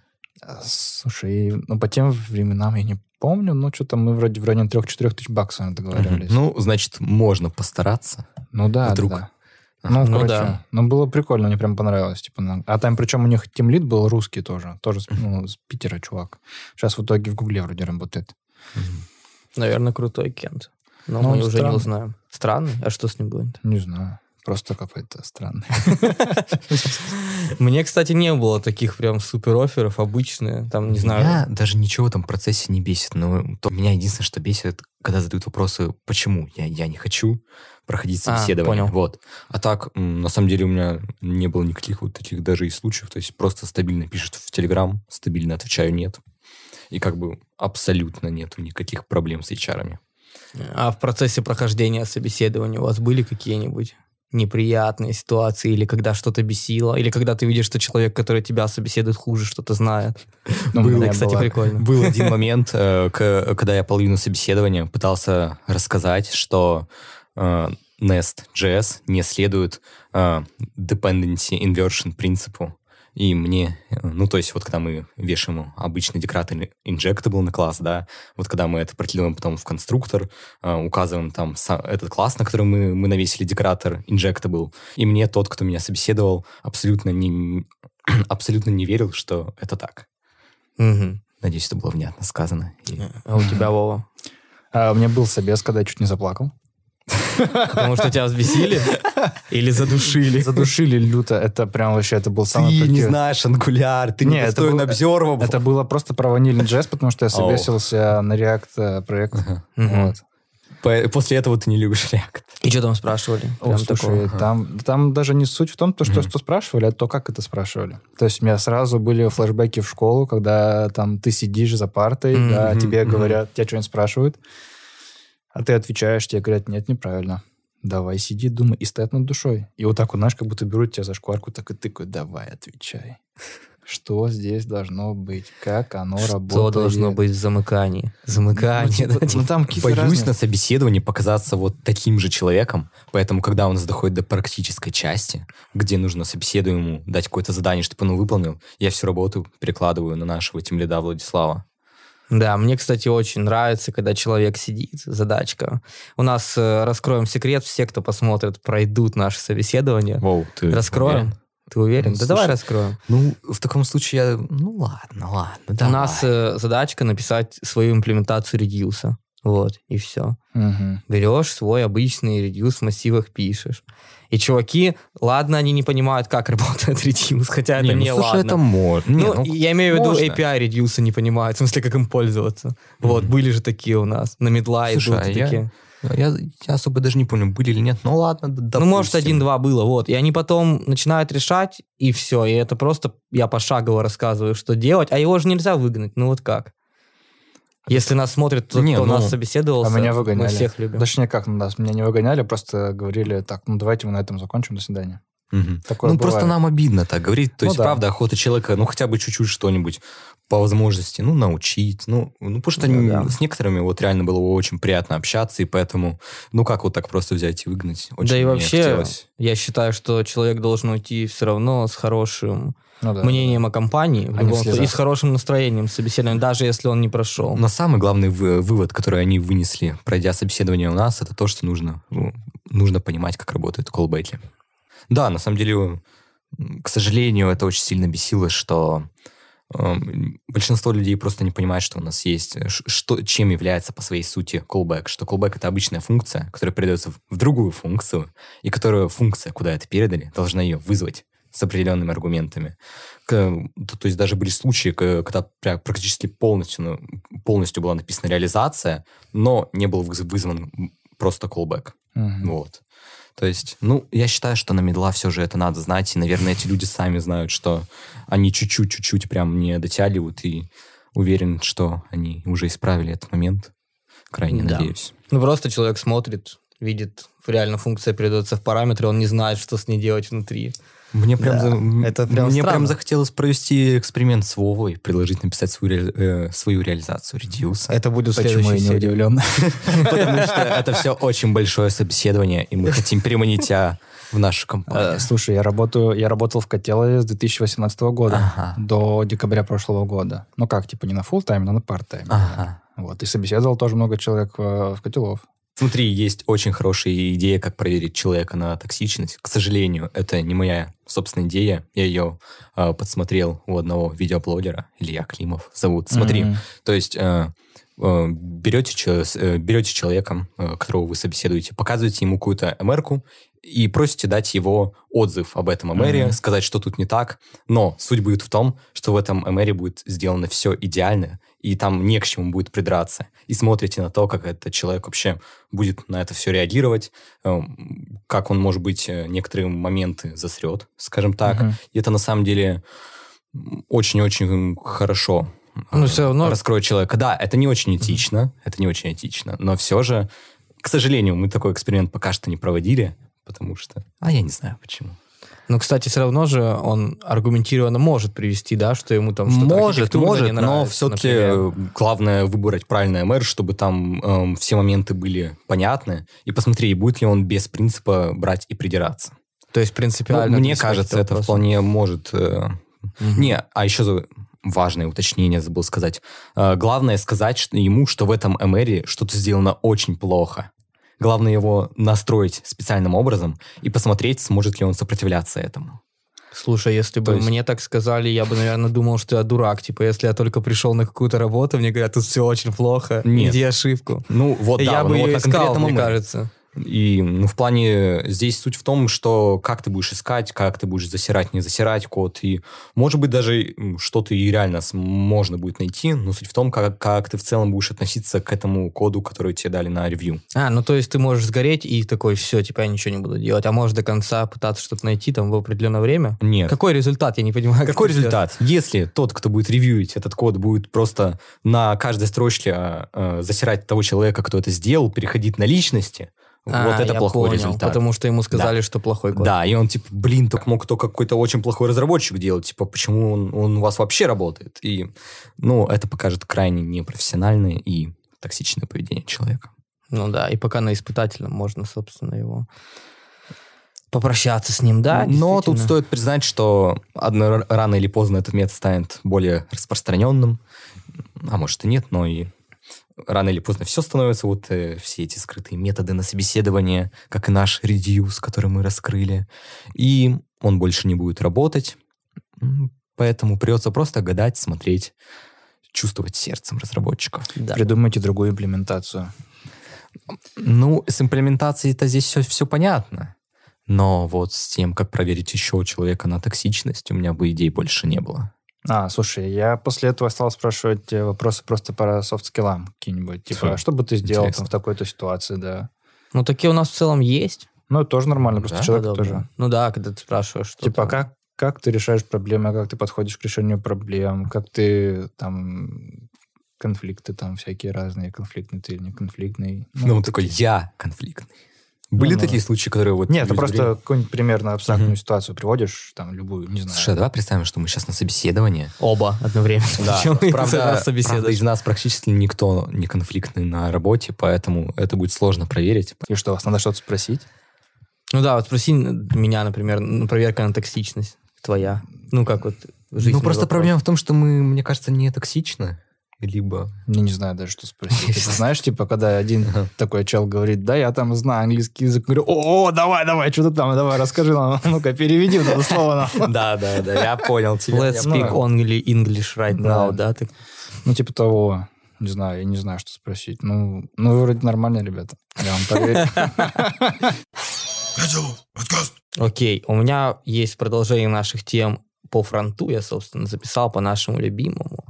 Слушай, ну, по тем временам я не помню, но что-то мы вроде в районе 3-4 тысяч баксов договаривались. Мгм. Ну, значит, можно постараться. Ну да, Вдруг. да. Ну, Ну короче, да. ну, было прикольно, мне прям понравилось. Типа, на- А там, причем, у них тимлит был русский тоже, тоже с- ну, с Питера чувак. Сейчас в итоге в Гугле вроде работает. Наверное, крутой Кент. Но Ну, мы уже не странный. узнаем. Странный? А что с ним будет? Не знаю, просто какой-то странный. Мне, кстати, не было таких прям супер офферов, обычные, там, не знаю. Меня даже ничего в этом процессе не бесит. Но то, меня единственное, что бесит, когда задают вопросы, почему я, я не хочу проходить А, собеседование. понял. вот. А так, на самом деле, у меня не было никаких вот таких даже и случаев. То есть просто стабильно пишут в Телеграм, стабильно отвечаю «нет». И как бы абсолютно нету никаких проблем с HR. А в процессе прохождения собеседования у вас были какие-нибудь неприятные ситуации, или когда что-то бесило, или когда ты видишь, что человек, который тебя собеседует, хуже что-то знает. Ну, было, кстати, была- прикольно. Был один момент, э, когда я половину собеседования пытался рассказать, что э, Nest.js не следует э, dependency inversion принципу. И мне, э, ну, то есть вот когда мы вешаем обычный декоратор injectable на класс, да, вот когда мы это прокидываем потом в конструктор, э, указываем там этот класс, на который мы, мы навесили декоратор injectable, и мне тот, кто меня собеседовал, абсолютно не, абсолютно не верил, что это так. Мгм. Надеюсь, это было внятно сказано. И- А у тебя, Вова? А, у меня был собес, когда я чуть не заплакал. Потому что тебя взбесили? Или задушили? Задушили люто. Это прям вообще, это был самый... Ты не знаешь ангуляр, ты не был- observable. Это было просто про ванильный джесс, потому что я собесился на React э, проект. Вот. По- После этого ты не любишь React. И что там спрашивали? О, Прям слушай, такого. там, там даже не суть в том, то, что, Мгм. что спрашивали, а то, как это спрашивали. То есть у меня сразу были флешбеки в школу, когда там ты сидишь за партой, Мгм, да, тебе мгм. говорят, тебя что-нибудь спрашивают, а ты отвечаешь, тебе говорят, нет, неправильно. Давай сиди, думай, и стоят над душой. И вот так вот, знаешь, как будто берут тебя за шкварку, так и тыкают, давай, отвечай. Что здесь должно быть? Как оно Что работает? должно быть в замыкании? Ну, Замыкание, типа, да, ну, там Боюсь разные- на собеседовании показаться вот таким же человеком, поэтому, когда у нас доходит до практической части, где нужно собеседуемому дать какое-то задание, чтобы он выполнил, я всю работу перекладываю на нашего тимлида Владислава. Да, мне, кстати, очень нравится, когда человек сидит, задачка. У нас, э, раскроем секрет, все, кто посмотрит, пройдут наше собеседование. Воу, ты Раскроем? уверен? Ты уверен? Ну, да давай слушай, раскроем. Ну, в таком случае я... Ну, ладно, ладно, У давай. нас э, задачка написать свою имплементацию редьюса. Вот, и все. Мгм. Берешь свой обычный редьюс в массивах, пишешь. И чуваки, ладно, они не понимают, как работает редьюс, хотя это Не, ну, не слушай, ладно. это можно. Не, ну, ну, я имею в виду. API редьюса не понимают, в смысле, как им пользоваться. Вот, были же такие у нас. На медла Слушай, идут а я- такие. Я, я особо даже не помню, были или нет. Ну ладно, д- Ну, может, допустим. один-два было, вот. И они потом начинают решать, и все. И это просто я пошагово рассказываю, что делать, а его же нельзя выгнать. Ну, вот как? Если нас смотрит тот, Не, кто ну, нас собеседовался, А меня мы всех любим. Точнее, как нас меня не выгоняли, просто говорили, так, ну давайте мы на этом закончим, до свидания. Мгм. Такое ну, просто бывает. нам обидно так говорить. То Ну есть, да. правда, охота человека, ну, хотя бы чуть-чуть что-нибудь по возможности, ну, научить. Ну, ну потому что Ну не- да. с некоторыми вот реально было очень приятно общаться, и поэтому, ну, как вот так просто взять и выгнать? Очень да и вообще, хотелось. я считаю, что человек должен уйти все равно с хорошим Ну да, мнением о компании, в любом и с хорошим настроением собеседования, даже если он не прошел. Но самый главный вы- вывод, который они вынесли, пройдя собеседование у нас, это то, что нужно, ну, нужно понимать, как работают колбеки. Да, на самом деле, к сожалению, это очень сильно бесило, что эм, большинство людей просто не понимает, что у нас есть, что, чем является по своей сути callback, что callback это обычная функция, которая передается в, другую функцию, и которая функция, куда это передали, должна ее вызвать с определенными аргументами. К- то, то есть даже были случаи, когда практически полностью, ну, полностью была написана реализация, но не был выз- вызван просто callback. Мгм. Вот. То есть, ну, я считаю, что на медла все же это надо знать, и, наверное, эти люди сами знают, что они чуть-чуть, чуть-чуть прям не дотягивают, и уверен, что они уже исправили этот момент. Крайне Да. надеюсь. Ну, просто человек смотрит, видит, реально функция передается в параметры, он не знает, что с ней делать внутри. Мне прям, Да, за- это прям мне странно. прям захотелось провести эксперимент с Вовой, предложить написать свою, ре- э, свою реализацию Reduce. Это будет в Почему я не удивлен? Потому что это все очень большое собеседование, и мы хотим переманить тебя в нашу компанию. Э, Слушай, я работаю, я работал в Котелове с 2018 года Ага. до декабря прошлого года. Ну как, типа не на full тайм, но на part тайм. Ага. Вот, и собеседовал тоже много человек э, в Котелов. Смотри, есть очень хорошая идея, как проверить человека на токсичность. К сожалению, это не моя собственная идея. Я ее э, подсмотрел у одного видеоблогера, Илья Климов зовут. Смотри, Мгм. то есть э, э, берете, берете человека, э, которого вы собеседуете, показываете ему какую-то МР-ку и просите дать его отзыв об этом МРе, Мгм. сказать, что тут не так. Но суть будет в том, что в этом МРе будет сделано все идеально, и там не к чему будет придраться. И смотрите на то, как этот человек вообще будет на это все реагировать, э, как он, может быть, э, некоторые моменты засрет, скажем так. Мгм. И это на самом деле очень-очень хорошо Ну, все равно... раскроет человека. Да, это не очень этично, это не очень этично, но все же, к сожалению, мы такой эксперимент пока что не проводили, потому что... А я не знаю почему. Ну, кстати, все равно же он аргументированно может привести, да, что ему там что-то Может, может, не но нравится, все-таки например. главное выбрать правильное мэр, чтобы там эм, все моменты были понятны, и посмотреть, будет ли он без принципа брать и придираться. То есть Ну, принципиально... мне отнесись к кажется, это вопросу. вполне может... э, Мгм. Не, а еще важное уточнение забыл сказать. Э, Главное сказать что- ему, что в этом МРе что-то сделано очень плохо. Главное его настроить специальным образом и посмотреть, сможет ли он сопротивляться этому. Слушай, если бы есть- мне так сказали, я бы, наверное, думал, что я дурак. Типа, если я только пришел на какую-то работу, мне говорят, тут все очень плохо, Нет. иди ошибку. Ну, вот, да, я ну, бы вот ее на искал, мне MR. кажется. И, ну, в плане, здесь суть в том, что как ты будешь искать, как ты будешь засирать, не засирать код, и, может быть, даже что-то и реально можно будет найти, но суть в том, как, как ты в целом будешь относиться к этому коду, который тебе дали на ревью. А, ну то есть ты можешь сгореть и такой, все, типа я ничего не буду делать. А можешь до конца пытаться что-то найти там в определенное время? Нет. Какой результат? Я не понимаю. как Какой сделать. результат? Если тот, кто будет ревьюить этот код, будет просто на каждой строчке а, засирать того человека, кто это сделал, переходить на личности, А, вот это я плохой понял, результат. Потому что ему сказали, что плохой код. Да, и он типа, блин, так мог только какой-то очень плохой разработчик делать. Типа, почему он, он у вас вообще работает? И, ну, это покажет крайне непрофессиональное и токсичное поведение человека. Ну да, и пока на испытательном можно, собственно, его попрощаться с ним, да. Но тут стоит признать, что одно, рано или поздно этот метод станет более распространенным. А может и нет, но и рано или поздно все становится. Вот э, все эти скрытые методы на собеседование, как и наш редьюс, который мы раскрыли. И он больше не будет работать. Поэтому придется просто гадать, смотреть, чувствовать сердцем разработчиков. Да. Придумайте другую имплементацию. Ну, с имплементацией-то здесь все, все понятно. Но вот с тем, как проверить еще человека на токсичность, у меня бы идей больше не было. А, слушай, я после этого стал спрашивать э, вопросы просто по софт-скиллам какие-нибудь. Типа, а что бы ты сделал там, в такой-то ситуации, да. Ну, такие у нас в целом есть. Ну, это тоже нормально, просто Да, человек подобные. тоже. Ну да, когда ты спрашиваешь, что Типа, там. как, как ты решаешь проблемы, как ты подходишь к решению проблем, как ты там конфликты там всякие разные, конфликтный ты или не конфликтный. Ну, он вот такой, я конфликтный. Были Ну, ну. такие случаи, которые вот... Нет, ты просто какую-нибудь примерно абстрактную Мгм. ситуацию приводишь, там, любую, не знаю. Слушай, а давай представим, что мы сейчас на собеседовании. Оба одновременно. Да, правда, из нас практически никто не конфликтный на работе, поэтому это будет сложно проверить. И что, вас надо что-то спросить? Ну да, вот спроси меня, например, ну, проверка на токсичность твоя. Ну, как вот жизнь. ну, просто проблема в том, что мы, мне кажется, не токсичны. Либо... Я не знаю даже, что спросить. Ты знаешь, типа, когда один такой чел говорит, да, я там знаю английский язык, говорю, о, давай, давай, что ты там, давай, расскажи нам, ну-ка, переведи вот это слово нам. Да, да, да, я понял тебя. Let's speak ну, only English right now, да? ты- Ну, типа того, не знаю, я не знаю, что спросить. Ну, ну вы вроде нормальные ребята, я вам поверю. Окей, у меня есть продолжение наших тем по фронту. Я, собственно, записал по нашему любимому.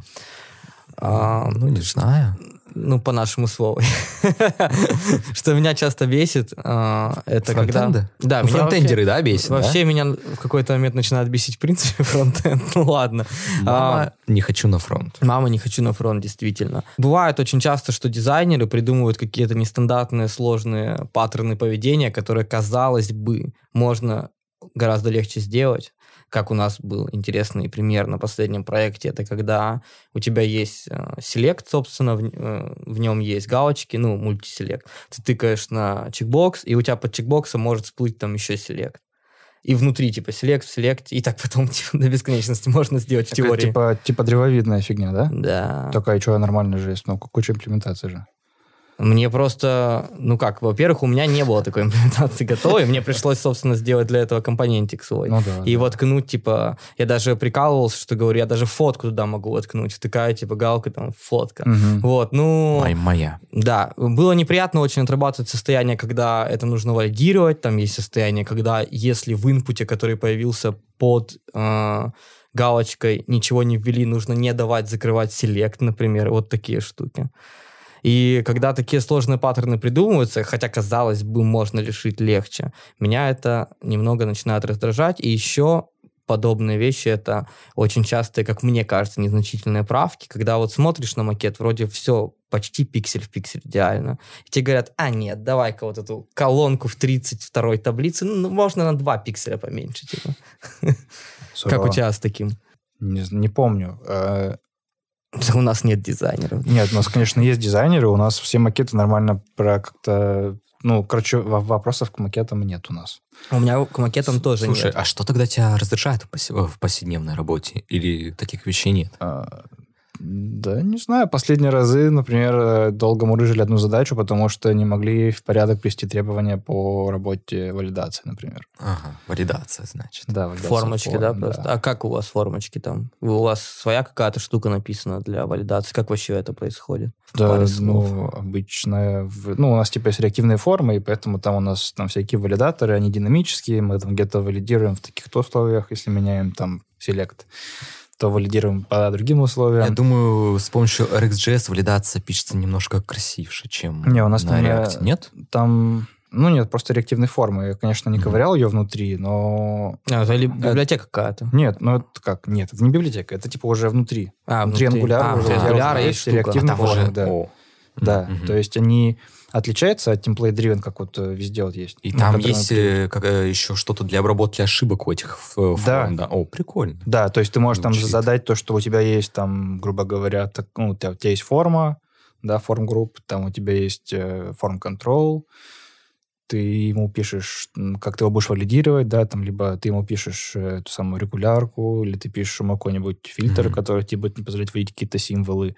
А, Ну, не знаю. ну, по нашему слову. Что меня часто бесит, а, это когда... Да, Ну, фронтендеры, да, бесит? Вообще меня в какой-то момент начинает бесить, в принципе, фронтенд. Ну, ладно. Мама, А, не хочу на фронт. Мама, не хочу на фронт, действительно. Бывает очень часто, что дизайнеры придумывают какие-то нестандартные, сложные паттерны поведения, которые, казалось бы, можно гораздо легче сделать. Как у нас был интересный пример на последнем проекте, это когда у тебя есть э, селект, собственно, в, э, в нем есть галочки, ну, мультиселект. Ты тыкаешь на чекбокс, и у тебя под чекбоксом может всплыть там еще селект. И внутри, типа, селект, селект, и так потом типа, до бесконечности можно сделать в Такая, теории. Типа, типа древовидная фигня, да? Да. Такая, что нормально же есть, ну, куча имплементаций же. Мне просто, ну как, во-первых, у меня не было такой имплементации готовой, мне пришлось, собственно, сделать для этого компонентик свой. Ну да. И да. воткнуть, типа, я даже прикалывался, что говорю, я даже фотку туда могу воткнуть, втыкаю, типа, галка, там, фотка. Мгм. Вот, ну, Май- Моя. да, было неприятно очень отрабатывать состояние, когда это нужно валидировать, там есть состояние, когда если в инпуте, который появился под э, галочкой, ничего не ввели, нужно не давать закрывать селект, например, вот такие штуки. И когда такие сложные паттерны придумываются, хотя, казалось бы, можно решить легче, меня это немного начинает раздражать. И еще подобные вещи, это очень частые, как мне кажется, незначительные правки, когда вот смотришь на макет, вроде все почти пиксель в пиксель идеально. И тебе говорят, а нет, давай-ка вот эту колонку в 32 таблице, ну, можно на 2 пикселя поменьше. Типа. Как у тебя с таким? Не, не помню. У нас нет дизайнеров. Нет, у нас, конечно, есть дизайнеры, у нас все макеты нормально про как-то... Ну, короче, во- вопросов к макетам нет у нас. У меня к макетам тоже Слушай, нет. а что тогда тебя раздражает в повседневной работе? Или таких вещей нет? А, Да, не знаю. Последние разы, например, э, долго мурыжили одну задачу, потому что не могли в порядок привести требования по работе валидации, например. Ага, валидация, значит. Да, валидация Формочки, форм, да, просто. А как у вас формочки там? У вас своя какая-то штука написана для валидации? Как вообще это происходит? В Да, ну, обычно... в- ну, у нас типа есть реактивные формы, и поэтому там у нас там всякие валидаторы, они динамические, мы там где-то валидируем в таких-то условиях, если меняем там select, то валидируем по другим условиям. Я думаю, с помощью RxJS валидация пишется немножко красивше, чем Не, у нас на там, э, React. Нет? Там, ну нет, просто реактивные формы. Я, конечно, не ковырял ее внутри, но... А, это ли- библиотека какая-то. Нет, ну это как? Нет, это не библиотека, это типа уже внутри. А, внутри Angular А, уже внутри уже есть есть штука. реактивные А там формы, уже... да. О. Да, Мгм. то есть они отличаются от template-driven, как вот э, везде вот есть. И на там мы есть э, как, э, еще что-то для обработки ошибок у этих Да. Да. О, прикольно. Да, то есть ты можешь там Звучит. задать то, что у тебя есть там, грубо говоря, так, ну, у тебя, у тебя есть форма, да, форм групп, там у тебя есть форм control, ты ему пишешь, как ты его будешь валидировать, да, там, либо ты ему пишешь эту самую регулярку, или ты пишешь ему какой-нибудь фильтр, Мгм. который тебе будет не позволять вводить какие-то символы,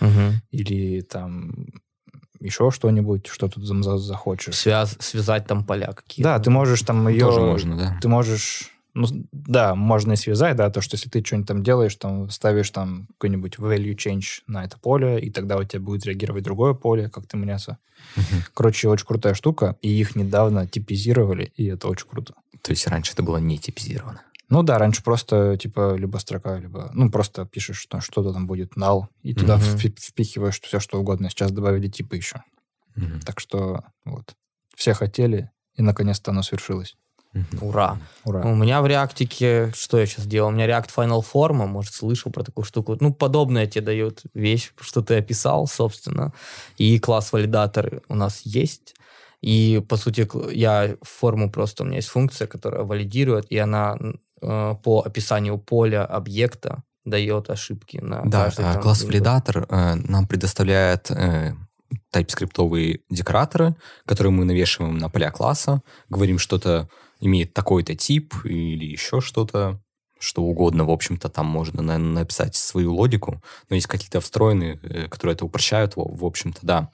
Мгм. или там еще что-нибудь, что ты там за- захочешь. Связ- связать там поля какие-то. Да, ты можешь там ее... Тоже можно, да. Ты можешь... Ну, да, можно и связать, да, то, что если ты что-нибудь там делаешь, там ставишь там какой-нибудь value change на это поле, и тогда у тебя будет реагировать другое поле, как-то меняться. Мгм. Короче, очень крутая штука, и их недавно типизировали, и это очень круто. То есть раньше это было не типизировано. Ну да, раньше просто, типа, либо строка, либо... Ну, просто пишешь, что что-то там будет null, и туда впи- впихиваешь все, что угодно. Сейчас добавили типы еще. Мгм. Так что, вот. Все хотели, и наконец-то оно свершилось. Ура. Ура. У меня в реактике, что я сейчас делал? У меня React Final Form, может, слышал про такую штуку. Ну, подобное тебе дает вещь, что ты описал, собственно. И класс валидатор у нас есть. И, по сути, я форму просто, у меня есть функция, которая валидирует, и она по описанию поля объекта дает ошибки на Да, каждый а, там класс валидатор э, нам предоставляет э, тайпскриптовые декораторы, которые мы навешиваем на поля класса, говорим, что-то имеет такой-то тип или еще что-то, что угодно, в общем-то, там можно на- написать свою логику, но есть какие-то встроенные, э, которые это упрощают, в общем-то, да.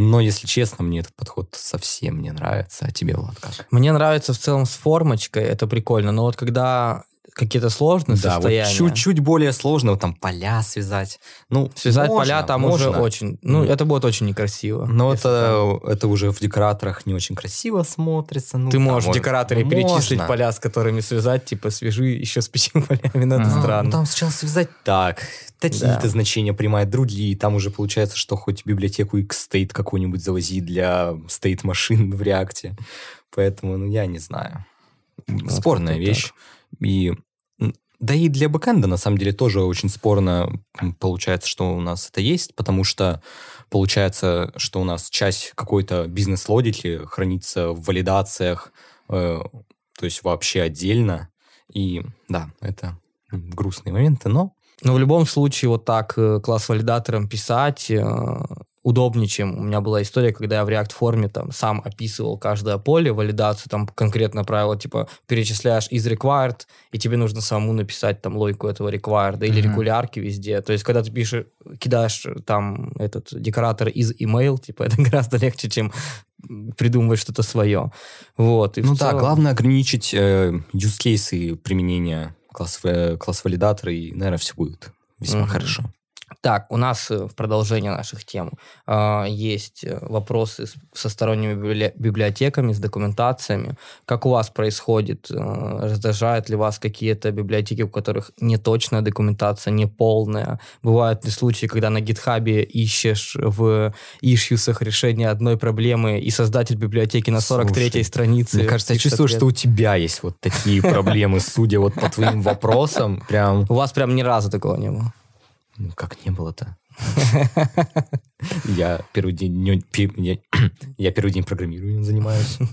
Но, если честно, мне этот подход совсем не нравится. А тебе, Влад, как? Мне нравится в целом с формочкой, это прикольно, но вот когда какие-то сложные Да, вот состояния... чуть-чуть более сложно, вот там поля связать. Ну, Связать можно, поля там можно. уже очень... Ну, Мгм. это будет очень некрасиво. Но это, это уже в декораторах не очень красиво смотрится. Ну, Ты можешь в можно. декораторе Ну, перечислить можно. поля, с которыми связать, типа, свяжи еще с пятью полями, но это Ага. Ну, странно. там сначала связать так, такие-то Да. значения примать другие. Там уже получается, что хоть библиотеку Xstate какую-нибудь завози для state машин в реакте. Поэтому, ну, я не знаю. Спорная как-то вещь. И м, да и для бэкэнда, на самом деле, тоже очень спорно получается, что у нас это есть, потому что получается, что у нас часть какой-то бизнес-логики хранится в валидациях, э, то есть вообще отдельно. И да, это грустные моменты, но Но в любом случае вот так э, класс валидатором писать э, удобнее, чем у меня была история, когда я в React форме там сам описывал каждое поле, валидацию, там конкретно правило, типа перечисляешь из required, и тебе нужно самому написать там логику этого required, или Мгм. регулярки везде. То есть, когда ты пишешь, кидаешь э, там этот декоратор из email, типа это гораздо легче, чем придумывать что-то свое. Вот. И ну да, целом- главное ограничить э, use кейсы применения класс, класс валидатора, и, наверное, все будет весьма Мгм. хорошо. Так, у нас э, в продолжение наших тем э, есть э, вопросы со сторонними библи- библиотеками, с документациями. Как у вас происходит? Э, раздражают ли вас какие-то библиотеки, у которых неточная документация, неполная? Бывают ли случаи, когда на гитхабе ищешь в ишьюсах решение одной проблемы, и создатель библиотеки на 43-й Слушай, странице... Мне кажется, я чувствую, ответ? что у тебя есть вот такие проблемы, судя вот по твоим вопросам. Прям, У вас прям ни разу такого не было? Ну как не было-то? Я первый день, я, первый день программированием занимаюсь.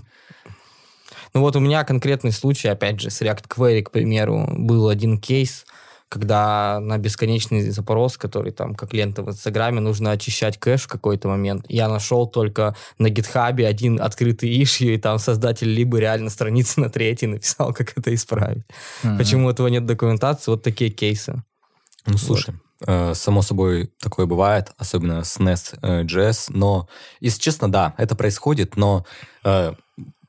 Ну вот у меня конкретный случай, опять же, с React Query, к примеру, был один кейс, когда на бесконечный запрос, который там как лента в Инстаграме, нужно очищать кэш в какой-то момент. Я нашел только на гитхабе один открытый issue, и там создатель либо реально страницы на третьей написал, как это исправить. Мгм. Почему этого нет документации? Вот такие кейсы. Ну, слушай, э, само собой такое бывает, особенно с Nest.js, но, если честно, да, это происходит, но э,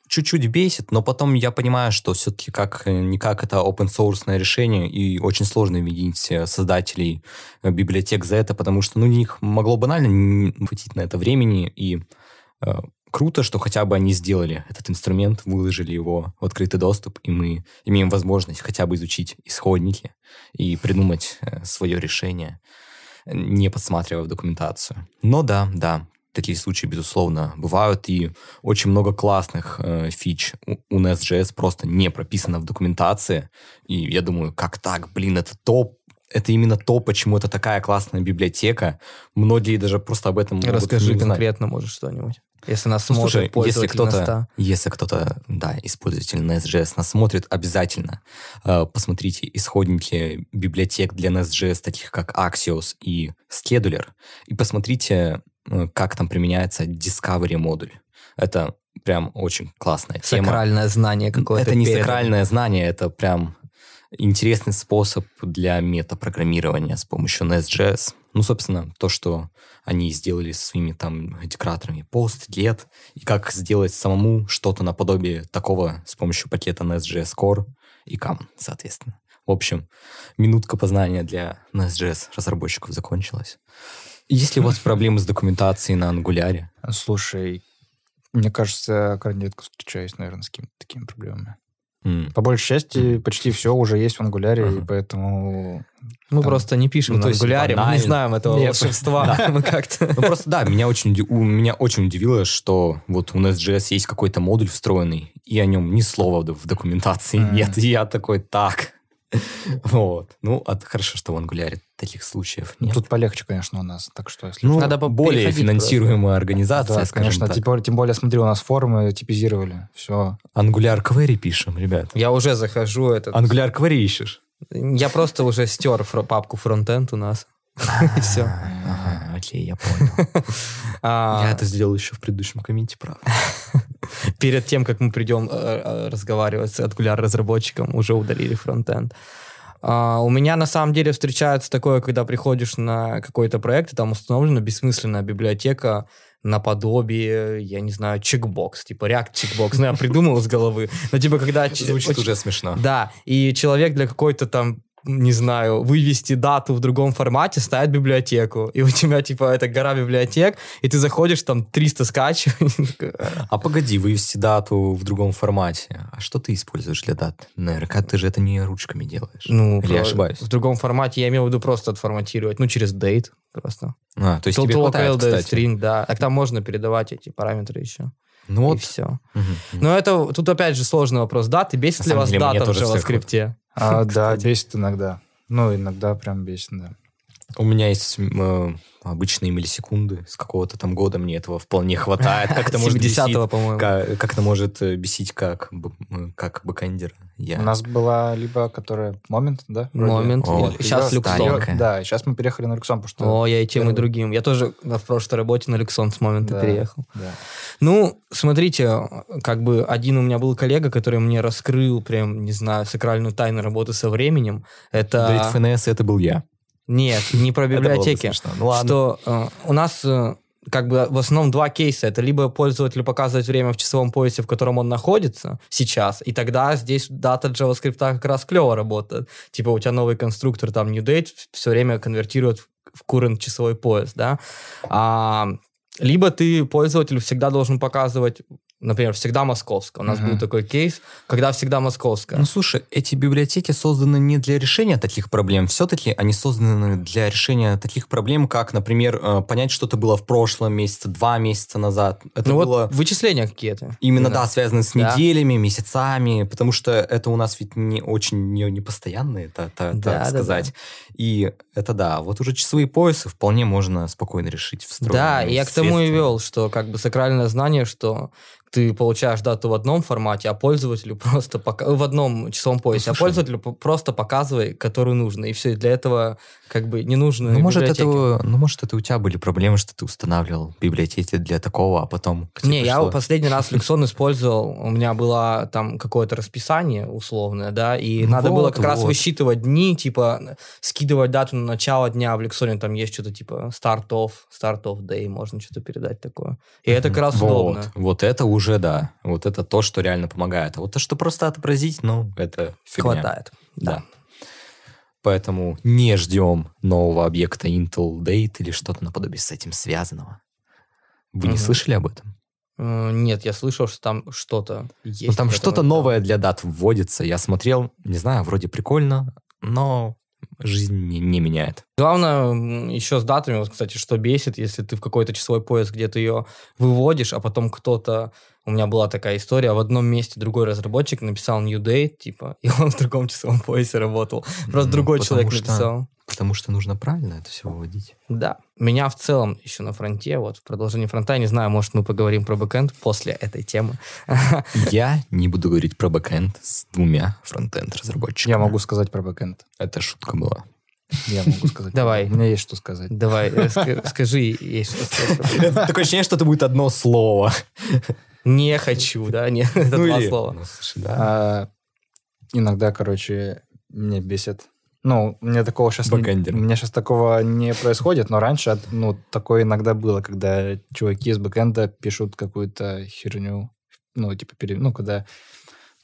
чуть-чуть бесит, но потом я понимаю, что все-таки как-никак это open source решение, и очень сложно винить э, создателей э, библиотек за это, потому что, ну, у них могло банально не хватить на это времени, и э, круто, что хотя бы они сделали этот инструмент, выложили его в открытый доступ, и мы имеем возможность хотя бы изучить исходники и придумать э, свое решение, не подсматривая в документацию. Но да, да, такие случаи, безусловно, бывают, и очень много классных э, фич у, у Nest.js просто не прописано в документации, и я думаю, как так, блин, это топ, это именно то, почему это такая классная библиотека. Многие даже просто об этом могут Расскажи не знать. конкретно, может, что-нибудь. Если нас Ну, смотрит слушай, если кто-то, если кто-то, да, из пользователей Nest.js нас смотрит, обязательно э, посмотрите исходники библиотек для Nest.js, таких как Axios и Scheduler, и посмотрите, э, как там применяется Discovery модуль. Это прям очень классная тема. Сакральное знание какое-то. Это не передано. сакральное знание, это прям интересный способ для метапрограммирования с помощью Nest.js. Ну, собственно, то, что они сделали со своими там декораторами post, get, и как сделать самому что-то наподобие такого с помощью пакета Nest.js Core и Common, соответственно. В общем, минутка познания для Nest.js разработчиков закончилась. Есть ли у вас проблемы с документацией на ангуляре? Слушай, мне кажется, крайне редко встречаюсь, наверное, с какими-то такими проблемами. По большей части, почти все уже есть в ангуляре, и Ага. поэтому... Мы Там- просто не пишем Ну, на ангуляре, мы не банально. знаем этого Нет. волшебства. Мы как-то... Ну просто да, меня очень, у меня очень удивило, что вот у Nest.js есть какой-то модуль встроенный, и о нем ни слова в документации нет. И я такой, так. Вот. Ну, а хорошо, что в ангуляре таких случаев нет. Тут полегче, конечно, у нас, так что если... Ну, Надо по- более финансируемая организация, да, конечно, так. тем более, тем более, смотри, у нас форумы типизировали, все. Angular query пишем, ребят. Я уже захожу этот... Angular query ищешь? Я просто уже стер папку фронтенд у нас. И все. Ага, окей, я понял. Я это сделал еще в предыдущем комменте, правда. Перед тем, как мы придем э, э, разговаривать с Angular разработчиком, уже удалили фронтенд. А, у меня на самом деле встречается такое, когда приходишь на какой-то проект, и там установлена бессмысленная библиотека наподобие, я не знаю, чекбокс, типа React чекбокс. Ну, я придумал из головы. Но типа, когда... Звучит уже смешно. Да, и человек для какой-то там не знаю, вывести дату в другом формате, ставит библиотеку. И у тебя, типа, это гора библиотек, и ты заходишь, там 300 скачиваний. «А». А погоди, вывести дату в другом формате. А что ты используешь для дат? На РК ты же это не ручками делаешь. Ну, Или я ошибаюсь? В другом формате я имел в виду просто отформатировать. Ну, через date просто. А, то есть тебе хватает, кстати. string, да. Так там можно передавать эти параметры еще. Ну И вот. все. Мгм. Но это тут опять же сложный вопрос даты. Бесит ли вас дата в JavaScript? А, да, бесит иногда. Ну, иногда прям бесит, да. У меня есть э, обычные миллисекунды с какого-то там года, мне этого вполне хватает. Как это может бесить? 70-го, по-моему. Как, как это может э, бесить как, как бэкэндера? Я... У нас была либо, которая момент, да? вроде? Момент. О, Сейчас Luxon. Да, сейчас мы переехали на Luxon, потому что... О, я и тем, и первый- другим. Я тоже в прошлой работе на Люксон с момента Да. переехал. Да. Ну, смотрите, как бы один у меня был коллега, который мне раскрыл прям, не знаю, сакральную тайну работы со временем. Это... Date FNS это был я. Нет, не про Это было бы библиотеки. Ну ладно. что э, у нас э, как бы в основном два кейса. Это либо пользователю показывать время в часовом поясе, в котором он находится сейчас, и тогда здесь дата JavaScript как раз клево работает. Типа у тебя новый конструктор, там new date, все время конвертирует в- в current часовой пояс, да. А, либо ты пользователю всегда должен показывать например, всегда московская. У нас Мгм. был такой кейс, когда всегда московская. Ну, слушай, эти библиотеки созданы не для решения таких проблем. Все-таки они созданы для решения таких проблем, как, например, э, понять, что-то было в прошлом месяце, два месяца назад. Это ну было... вот вычисления какие-то. Именно, да, связано с Да. неделями, месяцами, потому что это у нас ведь не очень не, не постоянные, та- та- Да, так да, сказать. И это да, вот уже часовые поясы вполне можно спокойно решить в Да, я к тому и вел, что как бы сакральное знание, что ты получаешь дату в одном формате, а пользователю просто пока... в одном часовом поясе, а слушай. пользователю по- просто показывай, которую нужно. И все, для этого как бы не нужно Ну может, это, ну, может, это у тебя были проблемы, что ты устанавливал библиотеки для такого, а потом... Не, я пришло- последний раз Люксон использовал, у меня было там какое-то расписание условное, да, и Ну надо было вот, как раз вот. высчитывать дни, типа скидывать дату на начало дня в Люксоне, там есть что-то типа start off day, можно что-то передать такое. И это как раз вот, удобно. Вот это уже, да. Вот это то, что реально помогает. А вот то, что просто отобразить, ну, это фигня. Хватает. Да. Да. Поэтому не ждем нового объекта Intel Date или что-то наподобие с этим связанного. Вы не слышали об этом? Э, Нет, я слышал, что там что-то есть. Ну, там что-то новое для дат вводится. Я смотрел, не знаю, вроде прикольно, но жизнь не, не меняет. Главное еще с датами, вот, кстати, что бесит, если ты в какой-то часовой пояс где-то ее выводишь, а потом кто-то... У меня была такая история, в одном месте другой разработчик написал new Date, типа, и он в другом часовом поясе работал. Просто Ну, другой человек что- написал. Потому что нужно правильно это все выводить. Да. Меня в целом еще на фронте, вот в продолжении фронта, я не знаю, может, мы поговорим про бэкэнд после этой темы. Я не буду говорить про бэкэнд с двумя фронтенд разработчиками. Я могу сказать про бэкэнд. Это шутка была. Я могу сказать. Давай. У меня есть что сказать. Давай, э, ска- скажи, есть что сказать. Такое ощущение, что это будет одно слово. Не хочу, да? Не, это Ну два слова. Ну, слушай, да. А, иногда, короче, меня бесит. Ну, меня такого сейчас не, Бэкэндер. у меня сейчас такого не происходит, но раньше, ну, такое иногда было, когда чуваки из бэкэнда пишут какую-то херню, ну, типа, пере- ну, когда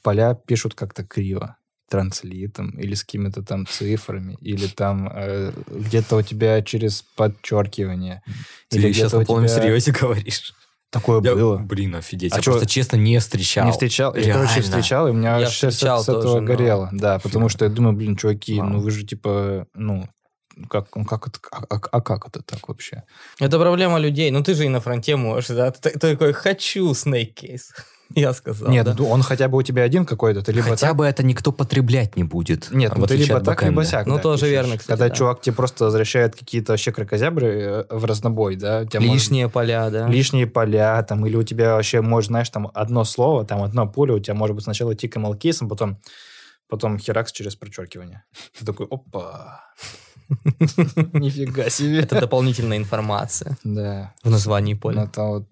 поля пишут как-то криво, транслитом, или с какими-то там цифрами, или там э, где-то у тебя через подчеркивание. Ты или сейчас на полном тебя- серьезе говоришь. Такое Я- было. Блин, офигеть. А я чё- просто честно не встречал. Не встречал. Я, короче, Реально. встречал, и у меня Я сейчас встречал с этого но- горело. Да, потому что я думаю, блин, чуваки, Вау. ну вы же типа, ну, как, ну, как это, а, а- а как это так вообще? Это проблема людей. Ну, ты же и на фронте можешь, да? Ты, ты такой, хочу Snake Case. Я сказал, Нет, да? он хотя бы у тебя один какой-то, ты либо Хотя так... бы это никто потреблять не будет. Нет, в ну ты либо так, либо сяк. Ну, да, тоже пишешь. верно, кстати, Когда да. чувак тебе просто возвращает какие-то вообще крокозябры э, в разнобой, да? тебя может- Лишние поля, да? лишние поля, там, или у тебя вообще, может, знаешь, там одно слово, там одно поле, у тебя может быть сначала идти camel кейсом, потом, потом херакс через прочеркивание. Ты такой, опа, нифига себе. Это дополнительная информация Да. в названии поля. Это вот...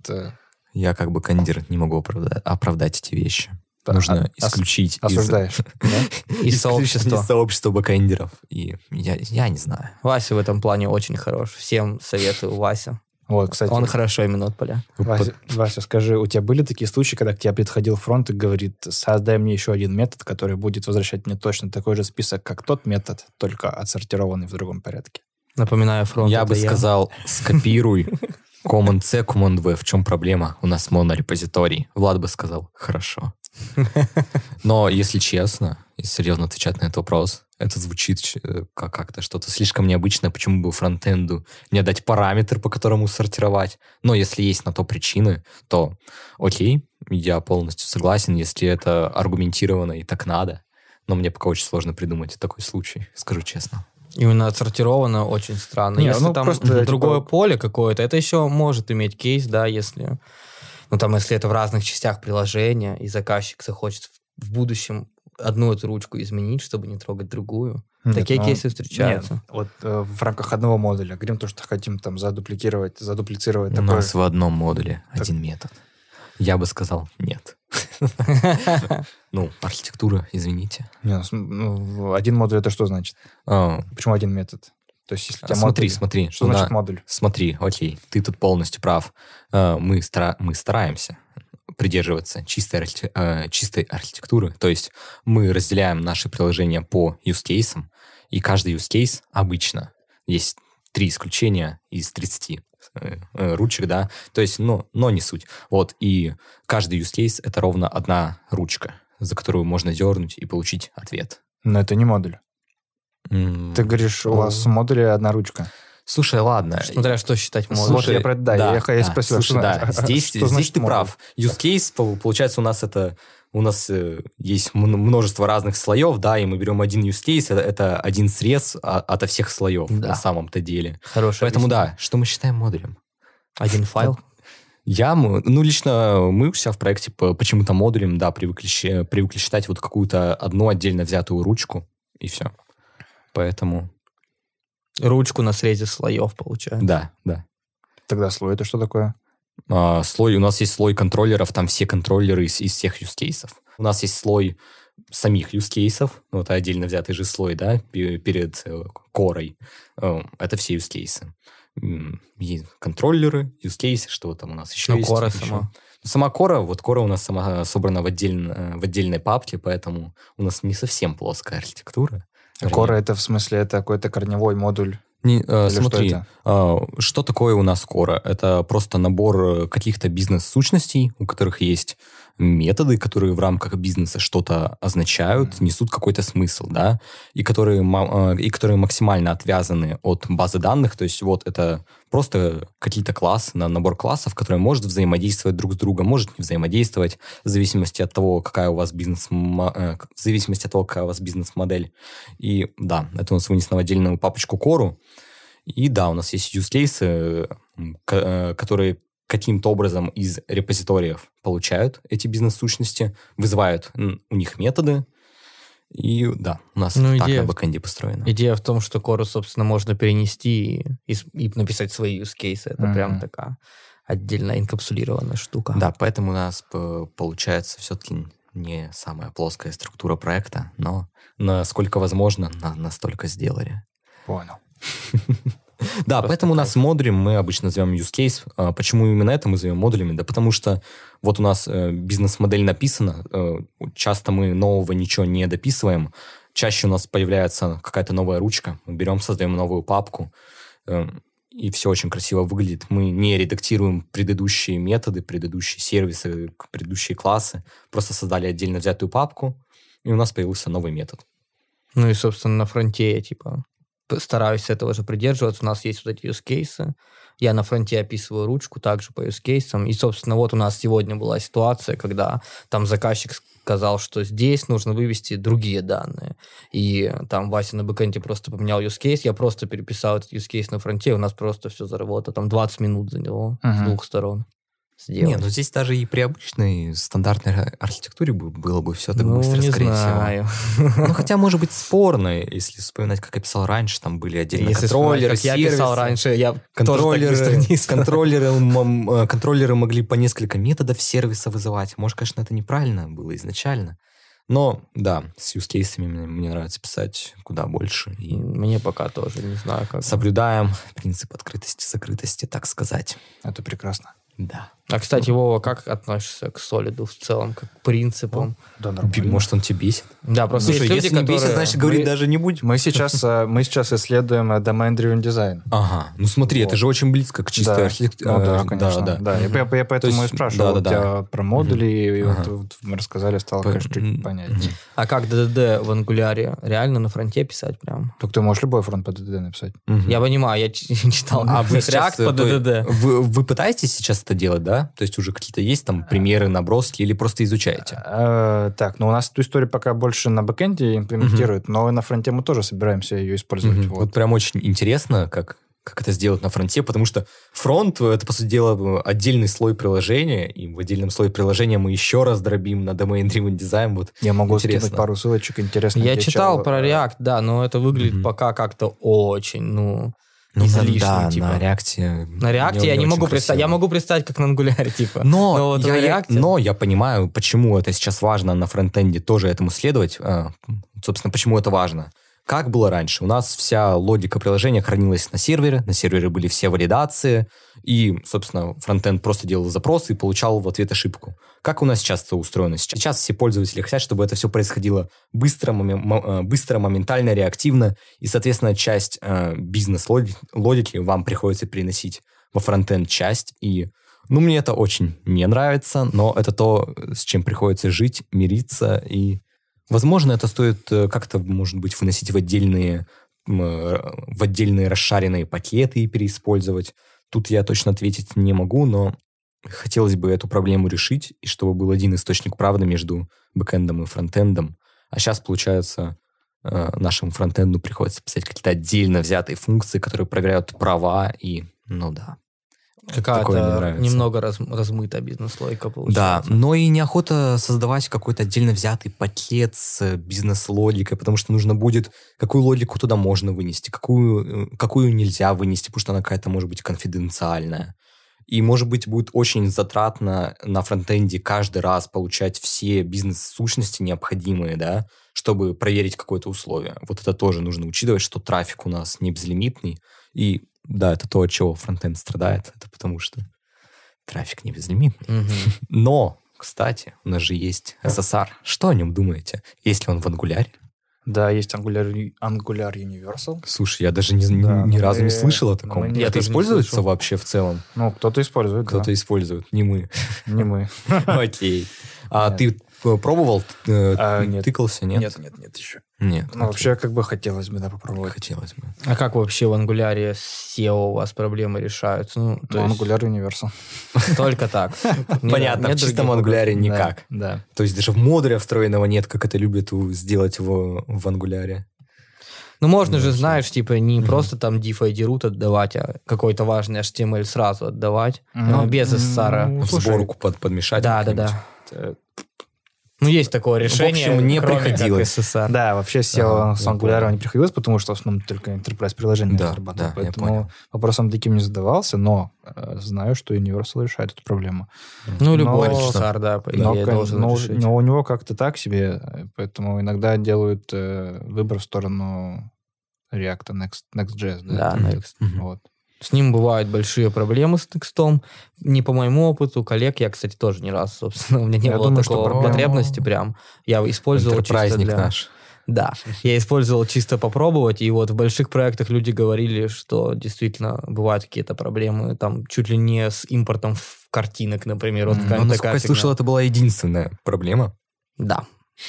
Я как бы кандидат не могу оправдать, оправдать эти вещи. да, Нужно а- ос- исключить из- Осуждаешь, да? Из сообщества. из сообщества бэкэндеров. И я, я не знаю. Вася в этом плане очень хорош. Всем советую Вася. Вот, кстати, Он хорошо именно от поля. Вася, Вася, скажи, у тебя были такие случаи, когда к тебе подходил фронт и говорит, создай мне еще один метод, который будет возвращать мне точно такой же список, как тот метод, только отсортированный в другом порядке? Напоминаю, фронт я бы сказал, скопируй Command-C, Command-V. В чем проблема? У нас монорепозиторий. Влад бы сказал, хорошо. Но, если честно, и серьезно отвечать на этот вопрос, это звучит э, как- как-то что-то слишком необычное. Почему бы фронтенду не дать параметр, по которому сортировать? Но если есть на то причины, то окей, я полностью согласен, если это аргументировано и так надо. Но мне пока очень сложно придумать такой случай, скажу честно. Именно отсортировано очень странно. Не, если ну, там просто, другое типа- поле какое-то, это еще может иметь кейс, да, если... Ну, там, если это в разных частях приложения, и заказчик захочет в- будущем одну эту ручку изменить, чтобы не трогать другую. Нет, Такие ну, кейсы встречаются. Нет, вот э, в рамках одного модуля. Говорим то, что хотим там задупликировать, задуплицировать У такое. нас в одном модуле Так- один метод. Я бы сказал нет. Ну, архитектура, извините. Ну, ну, один модуль это что значит? А, Почему один метод? То есть, если у тебя Смотри, модуль- смотри. Что на- значит модуль? Смотри, окей, ты тут полностью прав. А, Мы, стара- мы стараемся придерживаться чистой, э, чистой архитектуры. То есть мы разделяем наши приложения по use cases, и каждый use case обычно есть три исключения из 30 э, э, ручек, да, то есть, но, но не суть. Вот, и каждый use case — это ровно одна ручка, за которую можно дернуть и получить ответ. Но это не модуль. М, Ты говоришь, у вас в модуле одна ручка. Слушай, ладно. Смотря что считать модулем. я про это- да, я- я спросил, слушай, что да, здесь, что здесь значит ты модуль? прав. Use case, по- получается, у нас это у нас э, есть м- множество разных слоев, да, и мы берем один use case, это, это один срез а- ото всех слоев Да. на самом-то деле. Хорошее Поэтому объяснение. да, что мы считаем модулем? Один файл. Я, ну, лично мы у себя в проекте по- почему-то модулем, да, привыкли, щ- привыкли считать вот какую-то одну отдельно взятую ручку, и все. Поэтому, Ручку на срезе слоев получается. да, да. Тогда слой это что такое? А, слой, у нас есть слой контроллеров, там все контроллеры из, из всех юзкейсов. У нас есть слой самих юзкейсов, ну, это отдельно взятый же слой, да, пе- перед э, корой. Э, Это все юзкейсы. Контроллеры, юзкейсы, что там у нас еще Ну, есть? кора еще? сама. Сама кора, вот кора у нас сама собрана в, отдельно, в отдельной папке, поэтому у нас не совсем плоская архитектура. Кора это в смысле это какой-то корневой модуль. Не, э, смотри, что это? а, что такое у нас Кора? Это просто набор э, каких-то бизнес-сущностей, у которых есть методы, которые в рамках бизнеса что-то означают, несут какой-то смысл, да, и которые, э, и которые максимально отвязаны от базы данных. То есть вот это просто какие-то классы, на- набор классов, которые может взаимодействовать друг с другом, может не взаимодействовать, в зависимости от того, какая у вас бизнес, в зависимости от того, какая у вас бизнес-модель. И да, это у нас вынесено в отдельную папочку Кору. И да, у нас есть use cases, м, к- э, которые каким-то образом из репозиториев получают эти бизнес-сущности, вызывают у них методы. И да, у нас Ну, так идея на в- бэкэнде построено. Идея в том, что кору, собственно, можно перенести и, и и написать свои use cases. Это Мгм. прям такая отдельно инкапсулированная штука. Да, поэтому у нас получается все-таки не самая плоская структура проекта, но насколько возможно, на- настолько сделали. Понял. Да, Просто поэтому нас модулем мы обычно называем use case. А Почему именно это мы назовем модулями? Да потому что вот у нас э, бизнес-модель написана, э, часто мы нового ничего не дописываем, чаще у нас появляется какая-то новая ручка, мы берем, создаем новую папку, э, и все очень красиво выглядит. Мы не редактируем предыдущие методы, предыдущие сервисы, предыдущие классы, просто создали отдельно взятую папку, и у нас появился новый метод. Ну и, собственно, на фронте типа, стараюсь этого же придерживаться. У нас есть вот эти use cases. Я на фронте описываю ручку также по use cases. И, собственно, вот у нас сегодня была ситуация, когда там заказчик сказал, что здесь нужно вывести другие данные. И там Вася на бэкэнде просто поменял use case. Я просто переписал этот use case на фронте, и у нас просто все заработало. Там 20 минут заняло с Мгм. двух сторон. Не, Сделать. ну здесь даже и при обычной стандартной ар- архитектуре бы- было бы все так ну, быстро, не скорее знаю. всего. Ну, хотя, может быть, спорно, если вспоминать, как я писал раньше, там были отдельно Если контроллеры, как я писал раньше, я контроллеры, не контроллеры, э, контроллеры могли по несколько методов сервиса вызывать. Может, конечно, это неправильно было изначально. Но, да, с cases мне, мне нравится писать куда больше. И Мне пока тоже не знаю, как. соблюдаем принцип открытости, закрытости, так сказать. Это прекрасно. Да. А, кстати, Вова, как относишься к солиду в целом, как к принципам? Да, Би- Может, он тебя бесит? Да, просто Слушай, есть люди, если не которые... бесит, значит, говорить Мы- даже не будем. Мы сейчас, э, мы сейчас исследуем э, domain-driven design. Ага, ну смотри, это Вот. же очень близко к чистой Да. архитектуре. Ну да, конечно. Да, Да, я, я- я поэтому То и есть, спрашивал да-да-да. у тебя про модули, и вот, Ага. вот мы рассказали, стало, По- конечно, чуть понятнее. А как DDD в ангуляре? Реально на фронте писать прям? Так ты можешь любой фронт по DDD написать. Мгм. Я понимаю, я читал А вы сейчас, React по э, есть, DDD. Вы, вы пытаетесь сейчас это делать, да? То есть уже какие-то есть там примеры, наброски или просто изучаете? Э, так, ну у нас эту историю пока больше на бэкэнде имплементируют, но и на фронте мы тоже собираемся ее использовать. Вот. Прям очень интересно, как, как это сделать на фронте, потому что фронт — это, по сути дела, отдельный слой приложения, и в отдельном слое приложения мы еще раз дробим на domain-driven design. Вот Я могу Интересно. скинуть пару ссылочек интересных. Я читал чел, про э, React, да, но это выглядит Мгм. пока как-то очень, ну... ну, излишне, да, типа. на реакте... На React я не могу представить. Я могу представить, как на ангуляре, типа. Но, Но вот я, React- но я понимаю, почему это сейчас важно на фронтенде тоже этому следовать. А, Собственно, почему это важно. Как было раньше? У нас вся логика приложения хранилась на сервере, на сервере были все валидации, и, собственно, фронтенд просто делал запросы и получал в ответ ошибку. Как у нас сейчас это устроено? Сейчас все пользователи хотят, чтобы это все происходило быстро, моми- быстро моментально, реактивно, и, соответственно, часть э, бизнес-логики вам приходится переносить во фронтенд часть, и ну, мне это очень не нравится, но это то, с чем приходится жить, мириться, и, возможно, это стоит э, как-то, может быть, выносить в отдельные, э, в отдельные расшаренные пакеты и переиспользовать. Тут я точно ответить не могу, но хотелось бы эту проблему решить, и чтобы был один источник правды между бэкэндом и фронтендом. А сейчас, получается, э, нашему фронтенду приходится писать какие-то отдельно взятые функции, которые проверяют права, и, ну да, Какая-то немного раз, размытая бизнес-логика получается. Да, но и неохота создавать какой-то отдельно взятый пакет с бизнес-логикой, потому что нужно будет, какую логику туда можно вынести, какую, э, какую нельзя вынести, потому что она какая-то может быть конфиденциальная. И, может быть, будет очень затратно на фронтенде каждый раз получать все бизнес-сущности необходимые, да, чтобы проверить какое-то условие. Вот это тоже нужно учитывать, что трафик у нас не безлимитный, и да, это то, от чего фронтенд страдает. Это потому что трафик не безлимитный. Угу. Но, кстати, у нас же есть SSR. Что о нем думаете? Есть ли он в Angular? Да, есть Angular, Angular Universal. Слушай, я даже ни, да, ни, ни разу не слышал о таком. Не, это используется вообще в целом? Ну, кто-то использует, Кто-то да. использует, не мы. Не мы. Окей. А ты Э, пробовал? Э, а. Тыкался, нет? Нет, нет, нет еще. Нет. Ну, вообще, как бы хотелось бы, да, попробовать. Хотелось бы. А как вообще в Angular SEO у вас проблемы решаются? Ну, то ну, есть... Angular Universal. Только так. Понятно, в чистом Angular никак. Да. То есть даже в модуле встроенного нет, как это любят сделать в, в Angular. Ну, можно же, знаешь, типа, не просто там div ID root отдавать, а какой-то важный HTML сразу отдавать, ну, без SSR. Ну, в сборку подмешать. Да, да, да. Ну, есть такое решение. В общем, не приходилось. СССР. Да, вообще SEO а, с Angular не приходилось, потому что в основном только enterprise приложения да, разрабатывают. Да, поэтому вопросом таким не задавался, но э, знаю, что Universal решает эту проблему. Ну, любой но, SSR, да, по идее, но, должен но, решить. но у него как-то так себе, поэтому иногда делают э, выбор в сторону React, Next, Next.js. Да, да Next. Вот. С ним бывают большие проблемы с текстом. Не по моему опыту, коллег, я, кстати, тоже не раз, собственно, у меня не я было думаю, такого проблема... потребности прям. Я использовал чисто для... наш. Да, я использовал чисто попробовать, и вот в больших проектах люди говорили, что действительно бывают какие-то проблемы, там чуть ли не с импортом картинок, например. Вот mm, ну, насколько я слышал, это была единственная проблема. Да,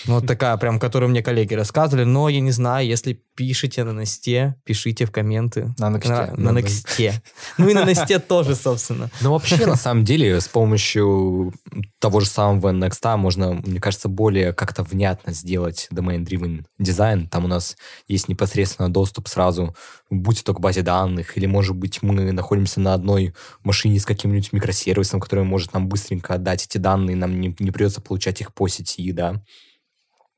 вот такая прям, которую мне коллеги рассказывали. Но я не знаю, если пишите на Несте, пишите в комменты. На Нексте. На, на Нексте. Ну и на Несте тоже, собственно. Ну вообще, на самом деле, с помощью того же самого Nexta можно, мне кажется, более как-то внятно сделать domain-driven дизайн. Там у нас есть непосредственно доступ сразу, будь то к базе данных, или, может быть, мы находимся на одной машине с каким-нибудь микросервисом, который может нам быстренько отдать эти данные, нам не, не придется получать их по сети, да.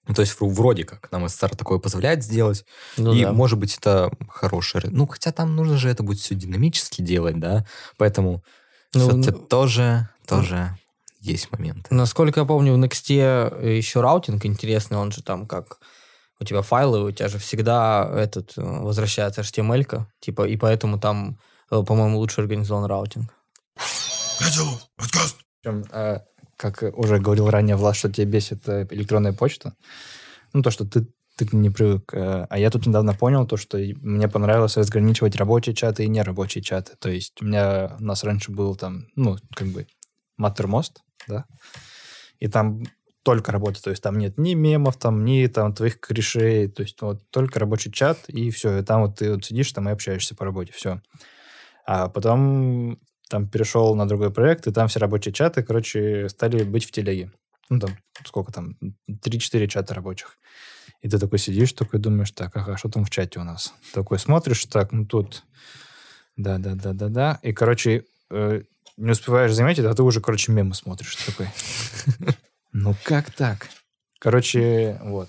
Ну, то есть вроде как нам СССР такое позволяет сделать. Ну, и, да. может быть, это хорошее... Ну, хотя там нужно же это будет все динамически делать, да? Поэтому ну, ну, тоже, тоже есть моменты. Насколько я помню, в Next еще routing интересный, он же там как у тебя файлы, у тебя же всегда этот э, возвращается HTML, типа, и поэтому там, э, по-моему, лучше организован routing. Я делал подкаст. Причем, а, как уже говорил ранее Влад, что тебе бесит э, электронная почта. Ну, то, что ты, ты не привык. Э, а я тут недавно понял то, что мне понравилось разграничивать рабочие чаты и нерабочие чаты. То есть у меня, у нас раньше был там, ну, как бы, Маттермост, да, и там только работа, то есть там нет ни мемов, там, ни там твоих корешей, то есть вот только рабочий чат, и все, и там вот ты вот сидишь там и общаешься по работе, все. А потом там перешел на другой проект, и там все рабочие чаты, короче, стали быть в телеге. Ну, там, сколько там, 3-4 чата рабочих. И ты такой сидишь, такой думаешь, так, ага, что там в чате у нас? Такой смотришь, так, ну тут, да-да-да-да-да. И, короче, э, не успеваешь заметить, а ты уже, короче, мемы смотришь. Такой, ну как так? Короче, вот.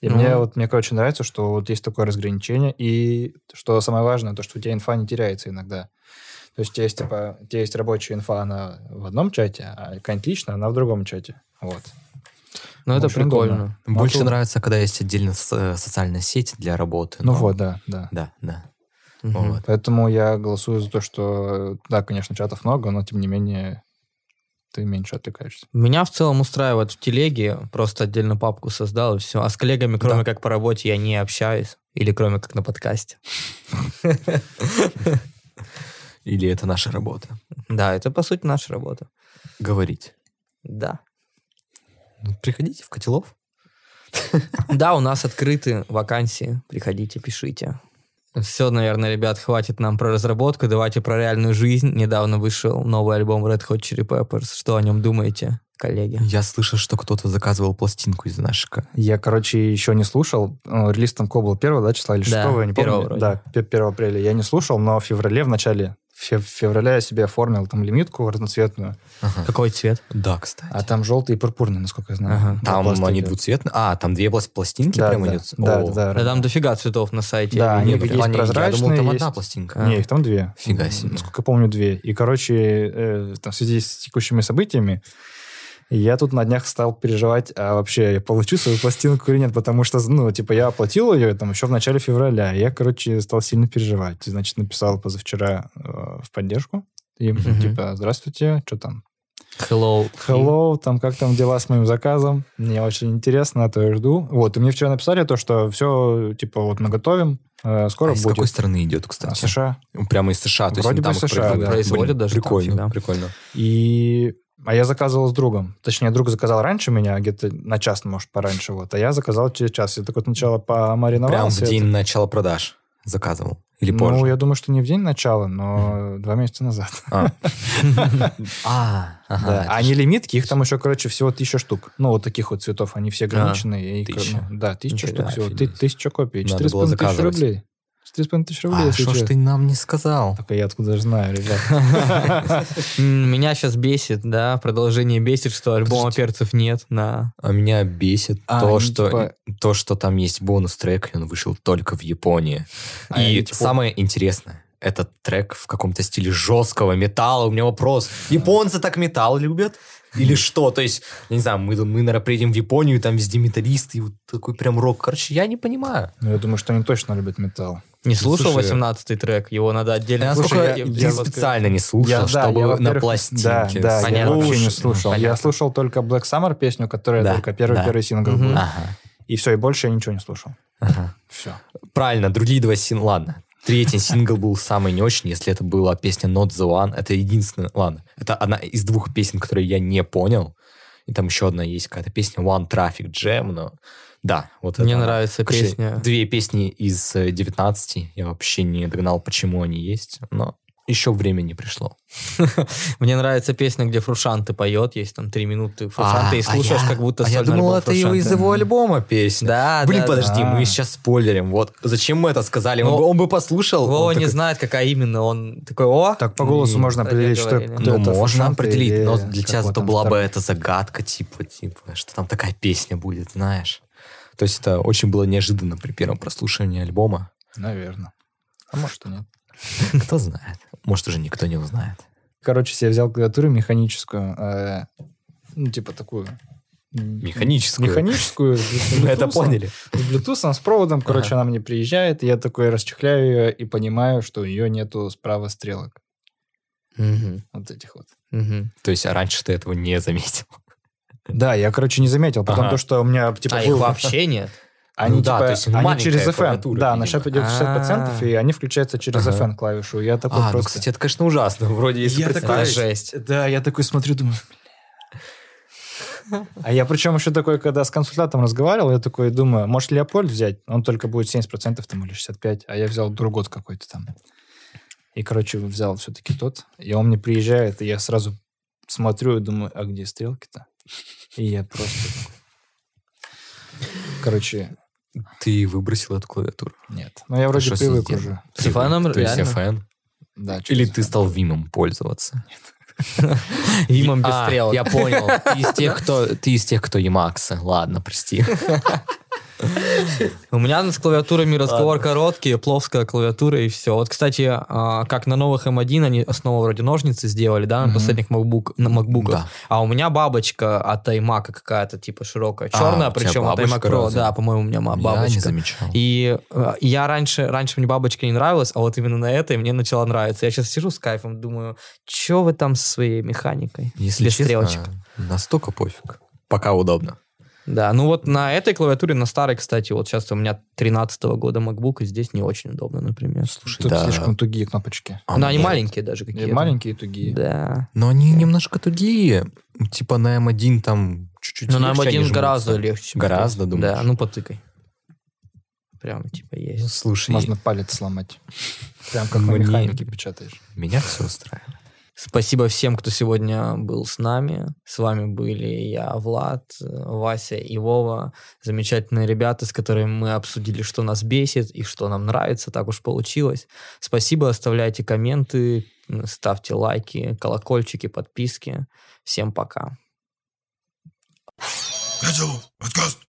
И ну, мне вот, мне, короче, нравится, что вот есть такое разграничение, и что самое важное, то, что у тебя инфа не теряется иногда. То есть у тебя есть, типа, есть рабочая инфа, она в одном чате, а какая-нибудь личная, она в другом чате. Вот. Ну, это прикольно. удобно. Больше тут- нравится, когда есть отдельно со- социальная сеть для работы. Ну но- вот, да, да. Да, да. Мгм. Вот. Поэтому я голосую за то, что, да, конечно, чатов много, но тем не менее ты меньше отвлекаешься. Меня в целом устраивает в телеге, просто отдельно папку создал и все. А с коллегами, кроме как по работе, я не общаюсь. Или кроме как на подкасте. Или это наша работа? Да, это по сути наша работа. Говорить. Да. Ну, приходите в Котелов. Да, у нас открыты вакансии. Приходите, пишите. Все, наверное, ребят, хватит нам про разработку. Давайте про реальную жизнь. Недавно вышел новый альбом Red Hot Chili Peppers. Что о нем думаете, коллеги? Я слышал, что кто-то заказывал пластинку из нашика. Я, короче, еще не слушал. Ну, Релиз там был? 1 да, числа или Да, 6 я не помню. первого вроде. Да, пе- 1 апреля. Я не слушал, но в феврале, в начале фе- февраля я себе оформил там лимитку разноцветную. Какой цвет? Да, кстати. А там желтый и пурпурный, насколько я знаю. Ага. Там Пластинки. они двуцветные. А, там две пласт- пластинки Да, прямо да, идут? да, О. да, да. Да там дофига цветов на сайте. Да, они есть А, не, Я думал, прозрачные, там есть- одна пластинка. А. Не, их там две. Фига себе. Насколько я помню, две. И, короче, э, там, в связи с текущими событиями, я тут на днях стал переживать, а вообще я получу свою пластинку или нет, потому что, ну, типа, я оплатил ее там еще в начале февраля, и я, короче, стал сильно переживать. И, Значит, написал позавчера э, в поддержку, им, Мгм. типа, здравствуйте, что там? Hello. Hello, там, как там дела с моим заказом? Мне очень интересно, а то я жду. Вот, и мне вчера написали то, что все, типа, вот мы готовим, э, скоро А из будет. какой страны идет, А, кстати? США. Прямо из США. То есть Вроде там бы их США, да. Производят даже там, Прикольно, фига. прикольно. И... А я заказывал с другом. Точнее, друг заказал раньше меня, где-то на час, может, пораньше. Вот. А я заказал через час. Я такой сначала Прям помариновался. в день это- начала продаж заказывал. Или позже? Ну, я думаю, что не в день начала, но два месяца назад. А, А, А не лимитки, их там еще, короче, всего тысяча штук. Ну, вот таких вот цветов. Они все их, тысяча. ну, да, тысяча штук всего. Тысяча копий. Надо Четыре с было половиной тысячи заказывать. рублей. Четыре с половиной тысячи рублей, А что ж ты нам не сказал? Только я откуда же знаю, ребят. Меня сейчас бесит, да, продолжение бесит, что альбома перцев нет на... А меня бесит А, то, что, типа- то, что там есть бонус-трек, и он вышел только в Японии. А и типа- самое интересное, этот трек в каком-то стиле жесткого металла. У меня вопрос. Японцы так металл любят? Или что? То есть, я не знаю, мы, мы наверное, приедем в Японию, там везде металлисты, и вот такой прям рок. Короче, я не понимаю. Ну, я думаю, что они точно любят металл. Не слушал Слушай, 18-й трек, его надо отдельно Я, слушать. Я- я вот- специально не слушал, Я- да, чтобы я, на пластинке. Да, да, я Понятно. вообще не слушал. понятно. Я слушал только Black Summer песню, которая Да, только первый да. первый сингл Мгм. был. Ага, И все, и больше я ничего не слушал. ага. Все. Правильно, другие два сингла, ладно. Третий сингл был самый не очень, если это была песня Not the One. Это единственная, ладно, это одна из двух песен, которые я не понял. И там еще одна есть какая-то песня One Traffic Jam, но да, вот Мне это нравится Короче, песня. Две песни из э, 19, я вообще не догнал, почему они есть, но еще время не пришло. Мне нравится песня, где Фрушанты поет, есть там три минуты Фрушанты, А, и слушаешь, а я- как будто а я думал, это его из его альбома песня. Да, Блин, да, подожди, да. мы сейчас спойлерим. Вот зачем мы это сказали? Он, бы, он бы послушал. Вова он не такой, знает, какая именно. Он такой, о! Так по голосу можно определить, что, Ну, можно определить, но для тебя зато была бы эта загадка, типа, типа, что там такая песня будет, знаешь. То есть это очень было неожиданно при первом прослушивании альбома. Наверное. А может и нет. Кто знает. Может, уже никто не узнает. Короче, себе взял клавиатуру механическую. э, ну, типа такую... Механическую. Механическую. Мы это поняли. С Bluetooth, с проводом. Короче, Ага. она мне приезжает, и я такой расчехляю ее и понимаю, что у нее нету справа стрелок. Мгм, Вот этих вот. мгм. То есть а раньше ты этого не заметил. Да, я, короче, не заметил. Потом Ага. то, что у меня, типа, А был- их вообще нет? Они, Ну да, типа, то есть они через клавиатура, Да, на видимо. 60%, А. и они включаются через Ага. FN клавишу. Я такой А, ну, просто... кстати, это, конечно, ужасно. Вроде, если Я такой- жесть. Да, я такой смотрю, думаю. А я причем еще такой, когда с консультантом разговаривал, я такой думаю, может Леопольд взять? Он только будет 70% там или 65%, а я взял другот какой-то там. И, короче, взял все-таки тот. И он мне приезжает, и я сразу смотрю и думаю, а где стрелки-то? И я просто... Короче, Ты выбросил эту клавиатуру. нет. Ну, я вроде с привык уже. С FM То есть реально? FN? Да, Или ты стал Вимом пользоваться? Вимом без А, стрелок. Я понял. Ты из тех, кто, ты из тех, кто Ямакса. Ладно, прости. У меня с клавиатурами разговор короткий, плоская клавиатура и все. Вот, кстати, а, как на новых M1 они снова вроде ножницы сделали, да, на последних MacBook, на MacBook. А у меня бабочка от iMac какая-то, типа, широкая, А, черная, причем от iMac бабочка Pro. Да, по-моему, у меня ма- Я не бабочка. замечал. И э, я раньше, раньше мне бабочка не нравилась, а вот именно на этой мне начала нравиться. Я сейчас сижу с кайфом, думаю, что вы там со своей механикой? Если без честно, стрелочек. настолько пофиг. Пока удобно. Да, ну вот на этой клавиатуре, на старой, кстати, вот сейчас у меня 13 года MacBook, и здесь не очень удобно, например. Слушай, Тут да. слишком тугие кнопочки. А, Но они нет. маленькие даже И какие-то. маленькие и тугие. Да. Но они немножко тугие. Типа на М1 там чуть-чуть Но на легче они M1 жмутся. гораздо легче. Гораздо, думаешь? Да, ну потыкай. Прям типа Ну, есть. слушай, Можно палец сломать. Прям как на механике печатаешь. меня все устраивает. Спасибо всем, кто сегодня был с нами. С вами были я, Влад, Вася и Вова. Замечательные ребята, с которыми мы обсудили, что нас бесит и что нам нравится. Так уж получилось. Спасибо, оставляйте комменты, ставьте лайки, колокольчики, подписки. Всем пока. Пятел, подкаст.